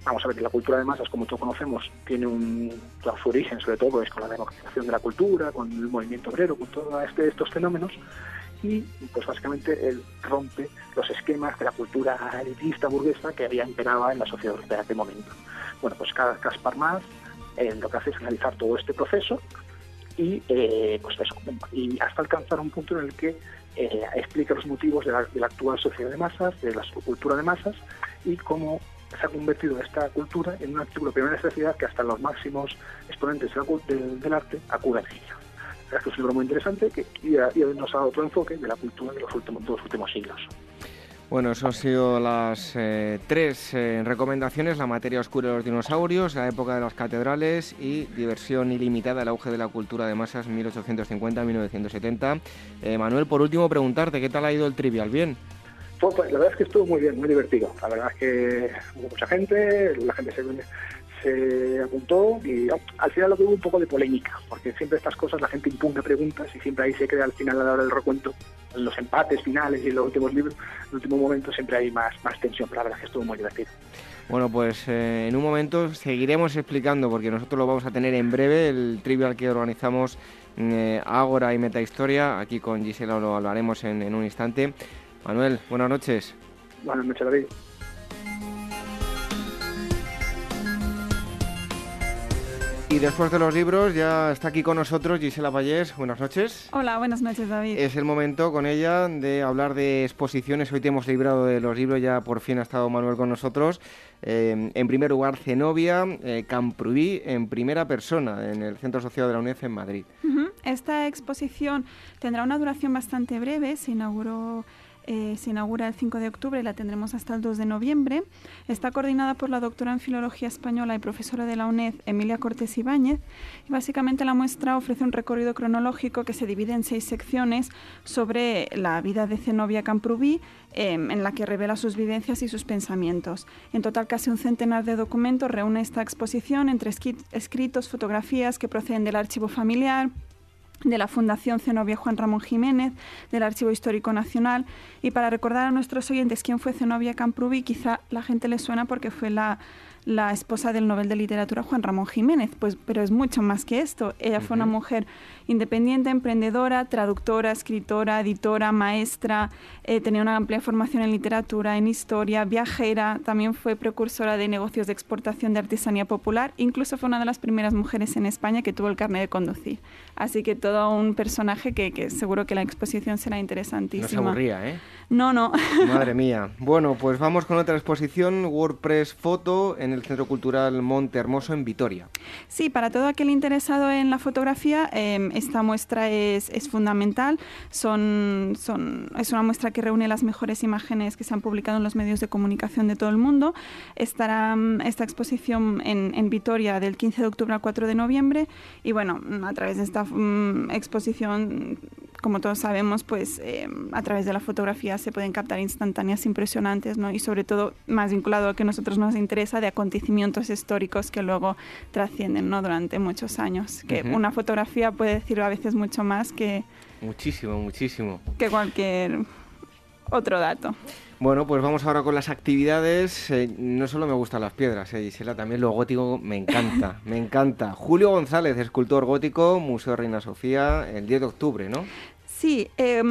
Vamos a ver que la cultura de masas, como todos conocemos, tiene un, su origen sobre todo es con la democratización de la cultura, con el movimiento obrero, con todos este, estos fenómenos y pues básicamente él rompe los esquemas de la cultura elitista burguesa que había imperado en la sociedad europea en aquel momento. Bueno, pues Caspar Mas lo que hace es analizar todo este proceso y, eh, pues hasta alcanzar un punto en el que eh, explica los motivos de la, actual sociedad de masas, de la cultura de masas y cómo se ha convertido esta cultura en una cultura primera necesidad que hasta los máximos exponentes del, arte acuden a ella. Es un libro muy interesante que, nos ha dado otro enfoque de la cultura de los últimos, de los últimos siglos. Bueno, eso han sido las eh, tres eh, recomendaciones, la materia oscura de los dinosaurios, la época de las catedrales y diversión ilimitada, el auge de la cultura de masas 1850-1970. Eh, Manuel, por último, preguntarte, ¿qué tal ha ido el trivial? ¿Bien? Pues, pues, la verdad es que estuvo muy bien, muy divertido. La verdad es que hubo mucha gente, la gente se, se apuntó y al final lo que hubo un poco de polémica, porque siempre estas cosas la gente impugna preguntas y siempre ahí se crea al final a la hora del recuento, en los empates finales y en los últimos libros, en el último momento siempre hay más, más tensión, pero la verdad es que estuvo muy divertido. Bueno, pues eh, en un momento seguiremos explicando, porque nosotros lo vamos a tener en breve, el trivial que organizamos eh, Ágora y Metahistoria, aquí con Gisela lo hablaremos en, en un instante. Manuel, buenas noches. Buenas noches, David. Y después de los libros ya está aquí con nosotros Gisela Vallés. Buenas noches. Hola, buenas noches David. Es el momento con ella de hablar de exposiciones. Hoy te hemos librado de los libros, ya por fin ha estado Manuel con nosotros. Eh, en primer lugar, Zenobia eh, en primera persona en el Centro Social de la UNED en Madrid. Esta exposición tendrá una duración bastante breve. Se inauguró eh, se inaugura el 5 de octubre y la tendremos hasta el 2 de noviembre. Está coordinada por la doctora en Filología Española y profesora de la UNED, Emilia Cortés Ibáñez. Y básicamente la muestra ofrece un recorrido cronológico que se divide en seis secciones sobre la vida de Zenobia Camprubí, em, en la que revela sus vivencias y sus pensamientos. En total, casi un centenar de documentos reúne esta exposición entre escritos, fotografías que proceden del archivo familiar, de la Fundación Zenobia Juan Ramón Jiménez, del Archivo Histórico Nacional. Y para recordar a nuestros oyentes quién fue Zenobia Camprubi, quizá la gente le suena porque fue la la esposa del Nobel de Literatura Juan Ramón Jiménez, pues, pero es mucho más que esto. Ella fue una mujer independiente, emprendedora, traductora, escritora, editora, maestra, eh, tenía una amplia formación en literatura, en historia, viajera, también fue precursora de negocios de exportación de artesanía popular, incluso fue una de las primeras mujeres en España que tuvo el carnet de conducir. Así que todo un personaje que, que seguro que la exposición será interesantísima. No se aburría, ¿eh? No, no. Madre mía. Bueno, pues vamos con otra exposición, WordPress Foto, en el Centro Cultural Monte Hermoso en Vitoria. Sí, para todo aquel interesado en la fotografía, em, esta muestra es, es fundamental. Son, son, es una muestra que reúne las mejores imágenes que se han publicado en los medios de comunicación de todo el mundo. Estará mm, esta exposición en, en Vitoria del 15 de octubre al 4 de noviembre y bueno, a través de esta mm, exposición como todos sabemos, pues eh, a través de la fotografía se pueden captar instantáneas impresionantes, ¿no? Y sobre todo, más vinculado a lo que a nosotros nos interesa, de acontecimientos históricos que luego trascienden, ¿no? Durante muchos años. Que una fotografía puede decir a veces mucho más que... Muchísimo, muchísimo. Que cualquier otro dato. Bueno, pues vamos ahora con las actividades. Eh, no solo me gustan las piedras, eh, Gisela, también lo gótico me encanta, me encanta. Julio González, escultor gótico, Museo Reina Sofía, el 10 de octubre, ¿no? Sí, eh,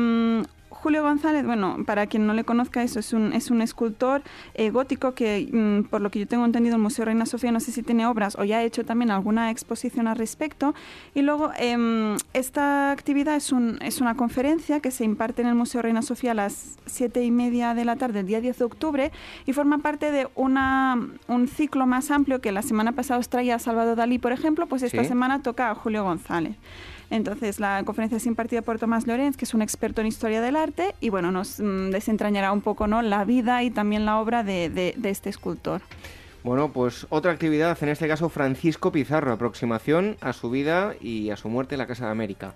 Julio González, bueno, para quien no le conozca, eso es un, es un escultor eh, gótico que, mm, por lo que yo tengo entendido, el Museo Reina Sofía, no sé si tiene obras o ya ha hecho también alguna exposición al respecto. Y luego, em, esta actividad es, un, es una conferencia que se imparte en el Museo Reina Sofía a las siete y media de la tarde, el día 10 de octubre, y forma parte de una, un ciclo más amplio que la semana pasada os traía a Salvador Dalí, por ejemplo, pues esta semana toca a Julio González. Entonces, la conferencia es impartida por Tomás Lorenz, que es un experto en historia del arte, y bueno, nos mm, desentrañará un poco ¿no? la vida y también la obra de, este escultor. Bueno, pues otra actividad, en este caso Francisco Pizarro, aproximación a su vida y a su muerte en la Casa de América.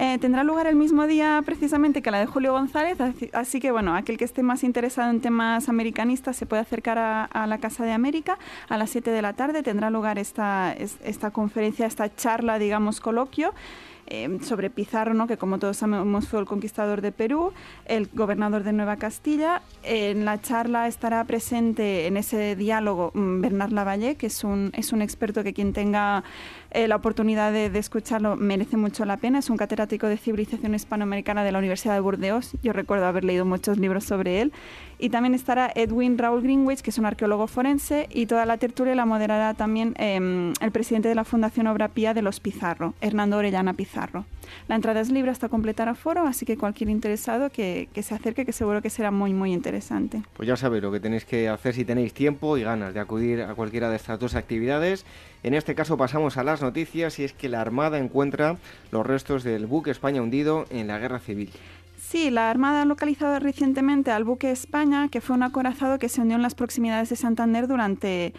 Eh, tendrá lugar el mismo día precisamente que la de Julio González, así, que bueno, aquel que esté más interesado en temas americanistas se puede acercar a, la Casa de América a las 7 de la tarde, tendrá lugar esta, esta conferencia, esta charla, digamos, coloquio. Em, sobre Pizarro, que como todos sabemos fue el conquistador de Perú, el gobernador de Nueva Castilla. En la charla estará presente en ese diálogo mm, Bernard Lavalle, que es un, es un experto que quien tenga eh, la oportunidad de, escucharlo merece mucho la pena. Es un catedrático de civilización hispanoamericana de la Universidad de Burdeos. Yo recuerdo haber leído muchos libros sobre él. Y también estará Edwin Raúl Greenwich, que es un arqueólogo forense, y toda la tertulia la moderará también em, el presidente de la Fundación Obra Pía de los Pizarro, Hernando Orellana Pizarro. La entrada es libre hasta completar aforo, así que cualquier interesado que, que se acerque, que seguro que será muy, muy interesante. Pues ya sabéis lo que tenéis que hacer si tenéis tiempo y ganas de acudir a cualquiera de estas dos actividades. En este caso pasamos a las noticias y es que la Armada encuentra los restos del buque España hundido en la Guerra Civil. Sí, la Armada ha localizado recientemente al buque España, que fue un acorazado que se hundió en las proximidades de Santander durante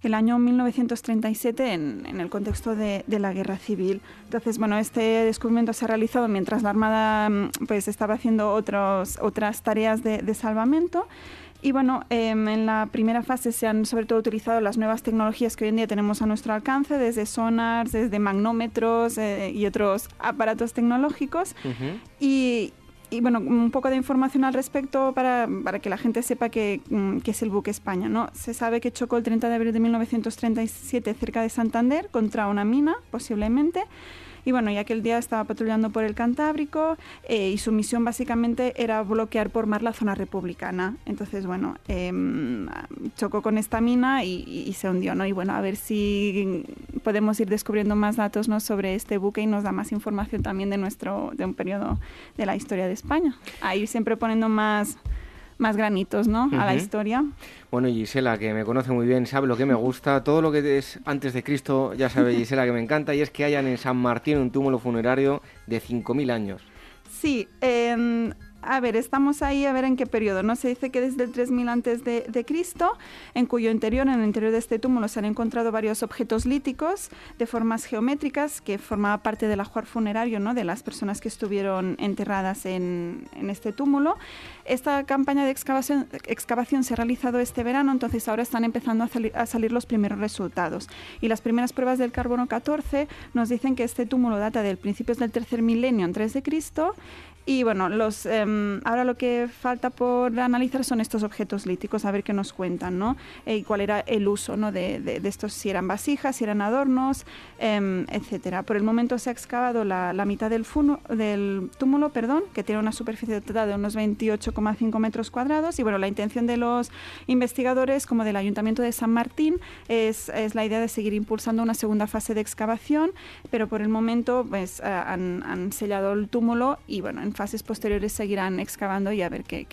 el año 1937 en, en el contexto de, la guerra civil. Entonces, bueno, este descubrimiento se ha realizado mientras la Armada mm, pues, estaba haciendo otros, otras tareas de, salvamento. Y bueno, em, en la primera fase se han sobre todo utilizado las nuevas tecnologías que hoy en día tenemos a nuestro alcance, desde sonars, desde magnómetros eh, y otros aparatos tecnológicos. y, y bueno, un poco de información al respecto para, para que la gente sepa que, mm, que, es el buque España. ¿no? Se sabe que chocó el 30 de abril de 1937 cerca de Santander contra una mina, posiblemente. Y bueno, ya que el día estaba patrullando por el Cantábrico eh, y su misión básicamente era bloquear por mar la zona republicana. Entonces, bueno, em, chocó con esta mina y, se hundió, ¿no? Y bueno, a ver si podemos ir descubriendo más datos ¿no? sobre este buque y nos da más información también de nuestro, de un periodo de la historia de España. Ahí siempre poniendo más más granitos, ¿no? A la historia. Bueno, Gisela, que me conoce muy bien, sabe lo que me gusta. Todo lo que es antes de Cristo, ya sabe Gisela que me encanta, y es que hayan en San Martín un túmulo funerario de 5.000 años. Sí, eh, a ver, estamos ahí a ver en qué periodo. No se dice que desde el 3000 antes de, Cristo, en cuyo interior, en el interior de este túmulo, se han encontrado varios objetos líticos de formas geométricas que formaba parte del ajuar funerario, ¿no? De las personas que estuvieron enterradas en, este túmulo. Esta campaña de excavación, se ha realizado este verano, entonces ahora están empezando a salir los primeros resultados. Y las primeras pruebas del carbono 14 nos dicen que este túmulo data del principios del tercer milenio antes de Cristo y bueno, los, em, ahora lo que falta por analizar son estos objetos líticos, a ver qué nos cuentan, ¿no? Eh, y cuál era el uso ¿no? de, de, estos, si eran vasijas, si eran adornos, eh, etcétera. Por el momento se ha excavado la, la mitad del, funo, del túmulo, perdón, que tiene una superficie total de unos 28,5 metros cuadrados. Y bueno, la intención de los investigadores, como del Ayuntamiento de San Martín, es, es la idea de seguir impulsando una segunda fase de excavación, pero por el momento pues, han, han sellado el túmulo y bueno, en fases posteriores seguirán excavando y a ver qué,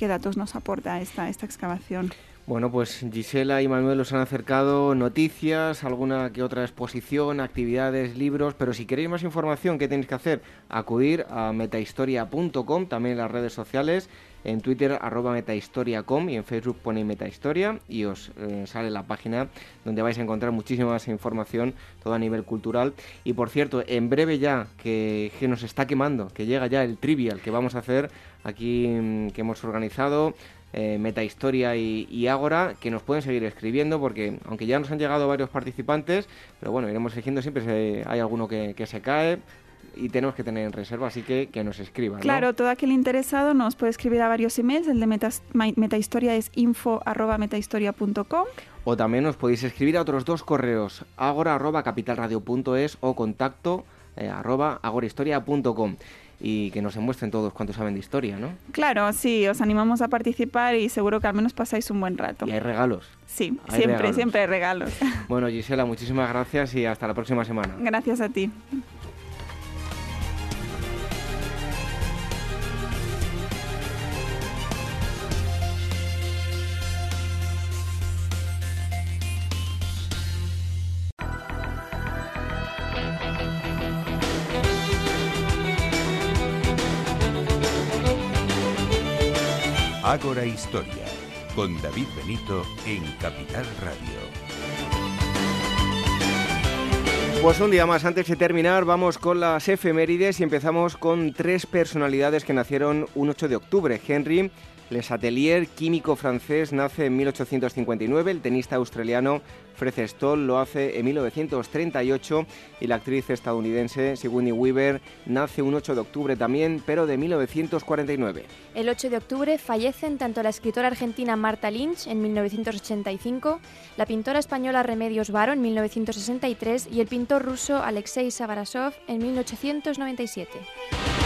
datos nos aporta esta, esta excavación. Bueno, pues Gisela y Manuel os han acercado noticias, alguna que otra exposición, actividades, libros, pero si queréis más información, ¿qué tenéis que hacer? Acudir a metahistoria.com, también las redes sociales, en Twitter arroba metahistoria.com y en Facebook pone metahistoria y os eh, sale la página donde vais a encontrar muchísima más información, todo a nivel cultural. Y por cierto, en breve ya, que, que nos está quemando, que llega ya el trivial que vamos a hacer aquí, mm, que hemos organizado eh, Metahistoria y, y, Ágora, que nos pueden seguir escribiendo, porque aunque ya nos han llegado varios participantes, pero bueno, iremos eligiendo siempre si hay alguno que, se cae, y tenemos que tener en reserva, así que que nos escriban. Claro, todo aquel interesado nos puede escribir a varios emails. El de Metahistoria es info arroba metahistoria.com. O también nos podéis escribir a otros dos correos, agora arroba capitalradio.es o contacto eh, arroba agorahistoria.com y que nos demuestren todos cuánto saben de historia, ¿no? Claro, sí, os animamos a participar y seguro que al menos pasáis un buen rato. Y hay regalos. Sí, siempre, siempre hay regalos. Bueno, Gisela, muchísimas gracias y hasta la próxima semana. Gracias a ti. Ágora Historia, con David Benito en Capital Radio. Pues un día más, antes de terminar, vamos con las efemérides y empezamos con tres personalidades que nacieron un 8 de octubre. Henry Les Atelier, químico francés, nace en 1859, el tenista australiano Fred Stoll lo hace en 1938 y la actriz estadounidense Sigourney Weaver nace un 8 de octubre también, pero de 1949. El 8 de octubre fallecen tanto la escritora argentina Marta Lynch en 1985, la pintora española Remedios Varo en 1963 y el pintor ruso Alexei Savarasov en 1897.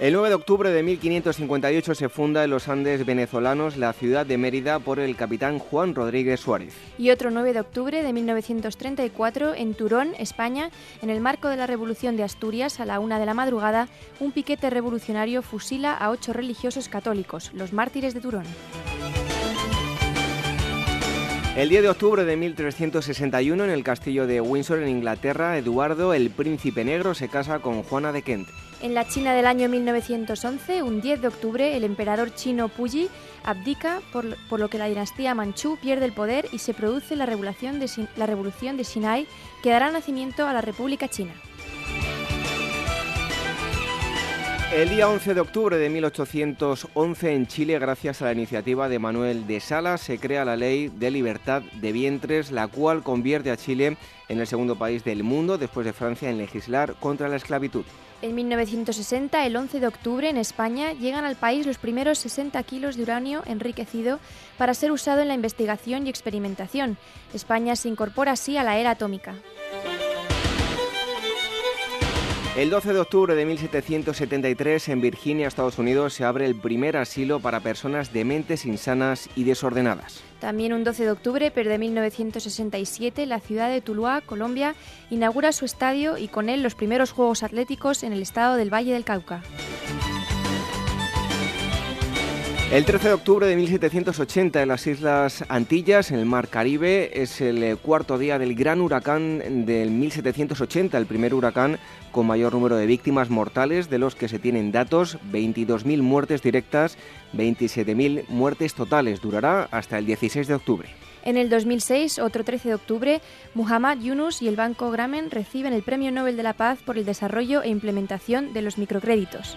El 9 de octubre de 1558 se funda en los Andes venezolanos la ciudad de Mérida por el capitán Juan Rodríguez Suárez. Y otro 9 de octubre de 1934 en Turón, España, en el marco de la Revolución de Asturias, a la una de la madrugada, un piquete revolucionario fusila a ocho religiosos católicos, los mártires de Turón. El 10 de octubre de 1361, en el castillo de Windsor, en Inglaterra, Eduardo, el príncipe negro, se casa con Juana de Kent. En la China del año 1911, un 10 de octubre, el emperador chino Puyi abdica, por, lo que la dinastía Manchú pierde el poder y se produce la revolución de, la revolución de Xinai, que dará nacimiento a la República China. El día 11 de octubre de 1811 en Chile, gracias a la iniciativa de Manuel de Salas, se crea la ley de libertad de vientres, la cual convierte a Chile en el segundo país del mundo, después de Francia, en legislar contra la esclavitud. En 1960, el 11 de octubre, en España, llegan al país los primeros 60 kilos de uranio enriquecido para ser usado en la investigación y experimentación. España se incorpora así a la era atómica. El 12 de octubre de 1773 en Virginia, Estados Unidos, se abre el primer asilo para personas dementes, insanas y desordenadas. También un 12 de octubre, pero de 1967, la ciudad de Tuluá, Colombia, inaugura su estadio y con él los primeros Juegos Atléticos en el estado del Valle del Cauca. El 13 de octubre de 1780 en las Islas Antillas, en el Mar Caribe, es el eh, cuarto día del gran huracán del 1780, el primer huracán con mayor número de víctimas mortales, de los que se tienen datos, 22.000 muertes directas, 27.000 muertes totales. Durará hasta el 16 de octubre. En el 2006, otro 13 de octubre, Muhammad Yunus y el Banco Grameen reciben el Premio Nobel de la Paz por el desarrollo e implementación de los microcréditos.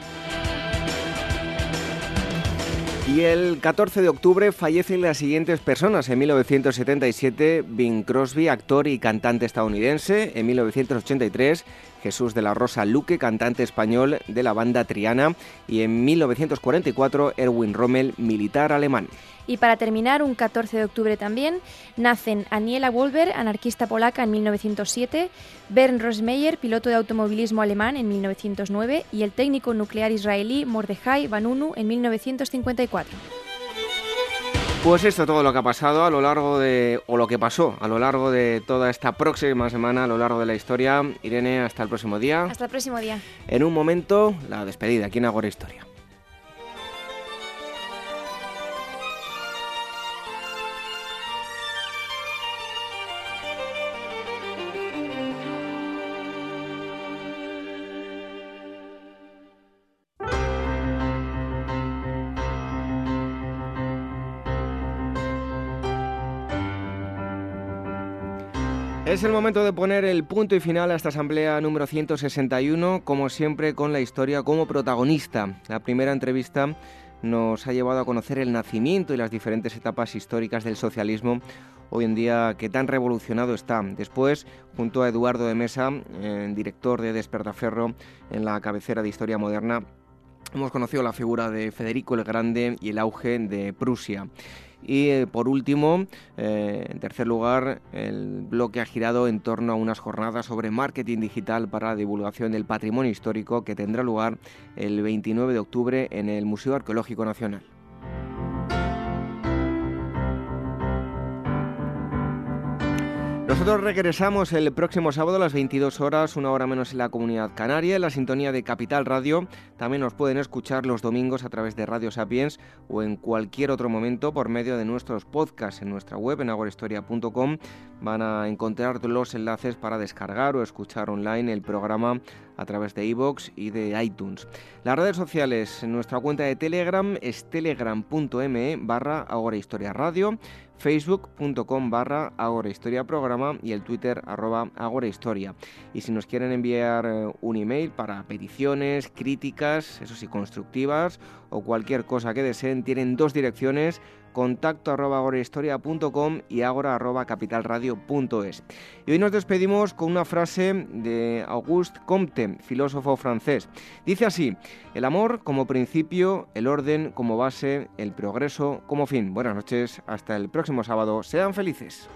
Y el 14 de octubre fallecen las siguientes personas. En 1977, Bing Crosby, actor y cantante estadounidense. En 1983, Jesús de la Rosa Luque, cantante español de la banda Triana. Y en 1944, Erwin Rommel, militar alemán. Y para terminar, un 14 de octubre también, nacen Aniela Wolver, anarquista polaca en 1907, Bernd Rosmeyer, piloto de automovilismo alemán en 1909 y el técnico nuclear israelí Mordejai Vanunu en 1954. Pues esto todo lo que ha pasado a lo largo de, o lo que pasó a lo largo de toda esta próxima semana, a lo largo de la historia. Irene, hasta el próximo día. Hasta el próximo día. En un momento, la despedida aquí en Agora Historia. Es el momento de poner el punto y final a esta asamblea número 161, como siempre con la historia como protagonista. La primera entrevista nos ha llevado a conocer el nacimiento y las diferentes etapas históricas del socialismo hoy en día que tan revolucionado está. Después, junto a Eduardo de Mesa, eh, director de Despertaferro en la cabecera de Historia Moderna, hemos conocido la figura de Federico el Grande y el auge de Prusia. Y eh, por último, eh, en tercer lugar, el bloque ha girado en torno a unas jornadas sobre marketing digital para la divulgación del patrimonio histórico que tendrá lugar el 29 de octubre en el Museo Arqueológico Nacional. Nosotros regresamos el próximo sábado a las 22 horas, una hora menos en la comunidad canaria, en la sintonía de Capital Radio. También nos pueden escuchar los domingos a través de Radio Sapiens o en cualquier otro momento por medio de nuestros podcasts en nuestra web en agorahistoria.com. Van a encontrar los enlaces para descargar o escuchar online el programa a través de iVoox y de iTunes. Las redes sociales, nuestra cuenta de Telegram es telegram.me barra Agora Historia Radio, facebook.com barra Agora Historia Programa y el Twitter arroba Agora Historia. Y si nos quieren enviar eh, un email para peticiones, críticas, eso sí, constructivas o cualquier cosa que deseen, tienen dos direcciones contacto arroba agorahistoria.com y agora arroba capitalradio.es. Y hoy nos despedimos con una frase de Auguste Comte, filósofo francés. Dice así, el amor como principio, el orden como base, el progreso como fin. Buenas noches, hasta el próximo sábado, sean felices.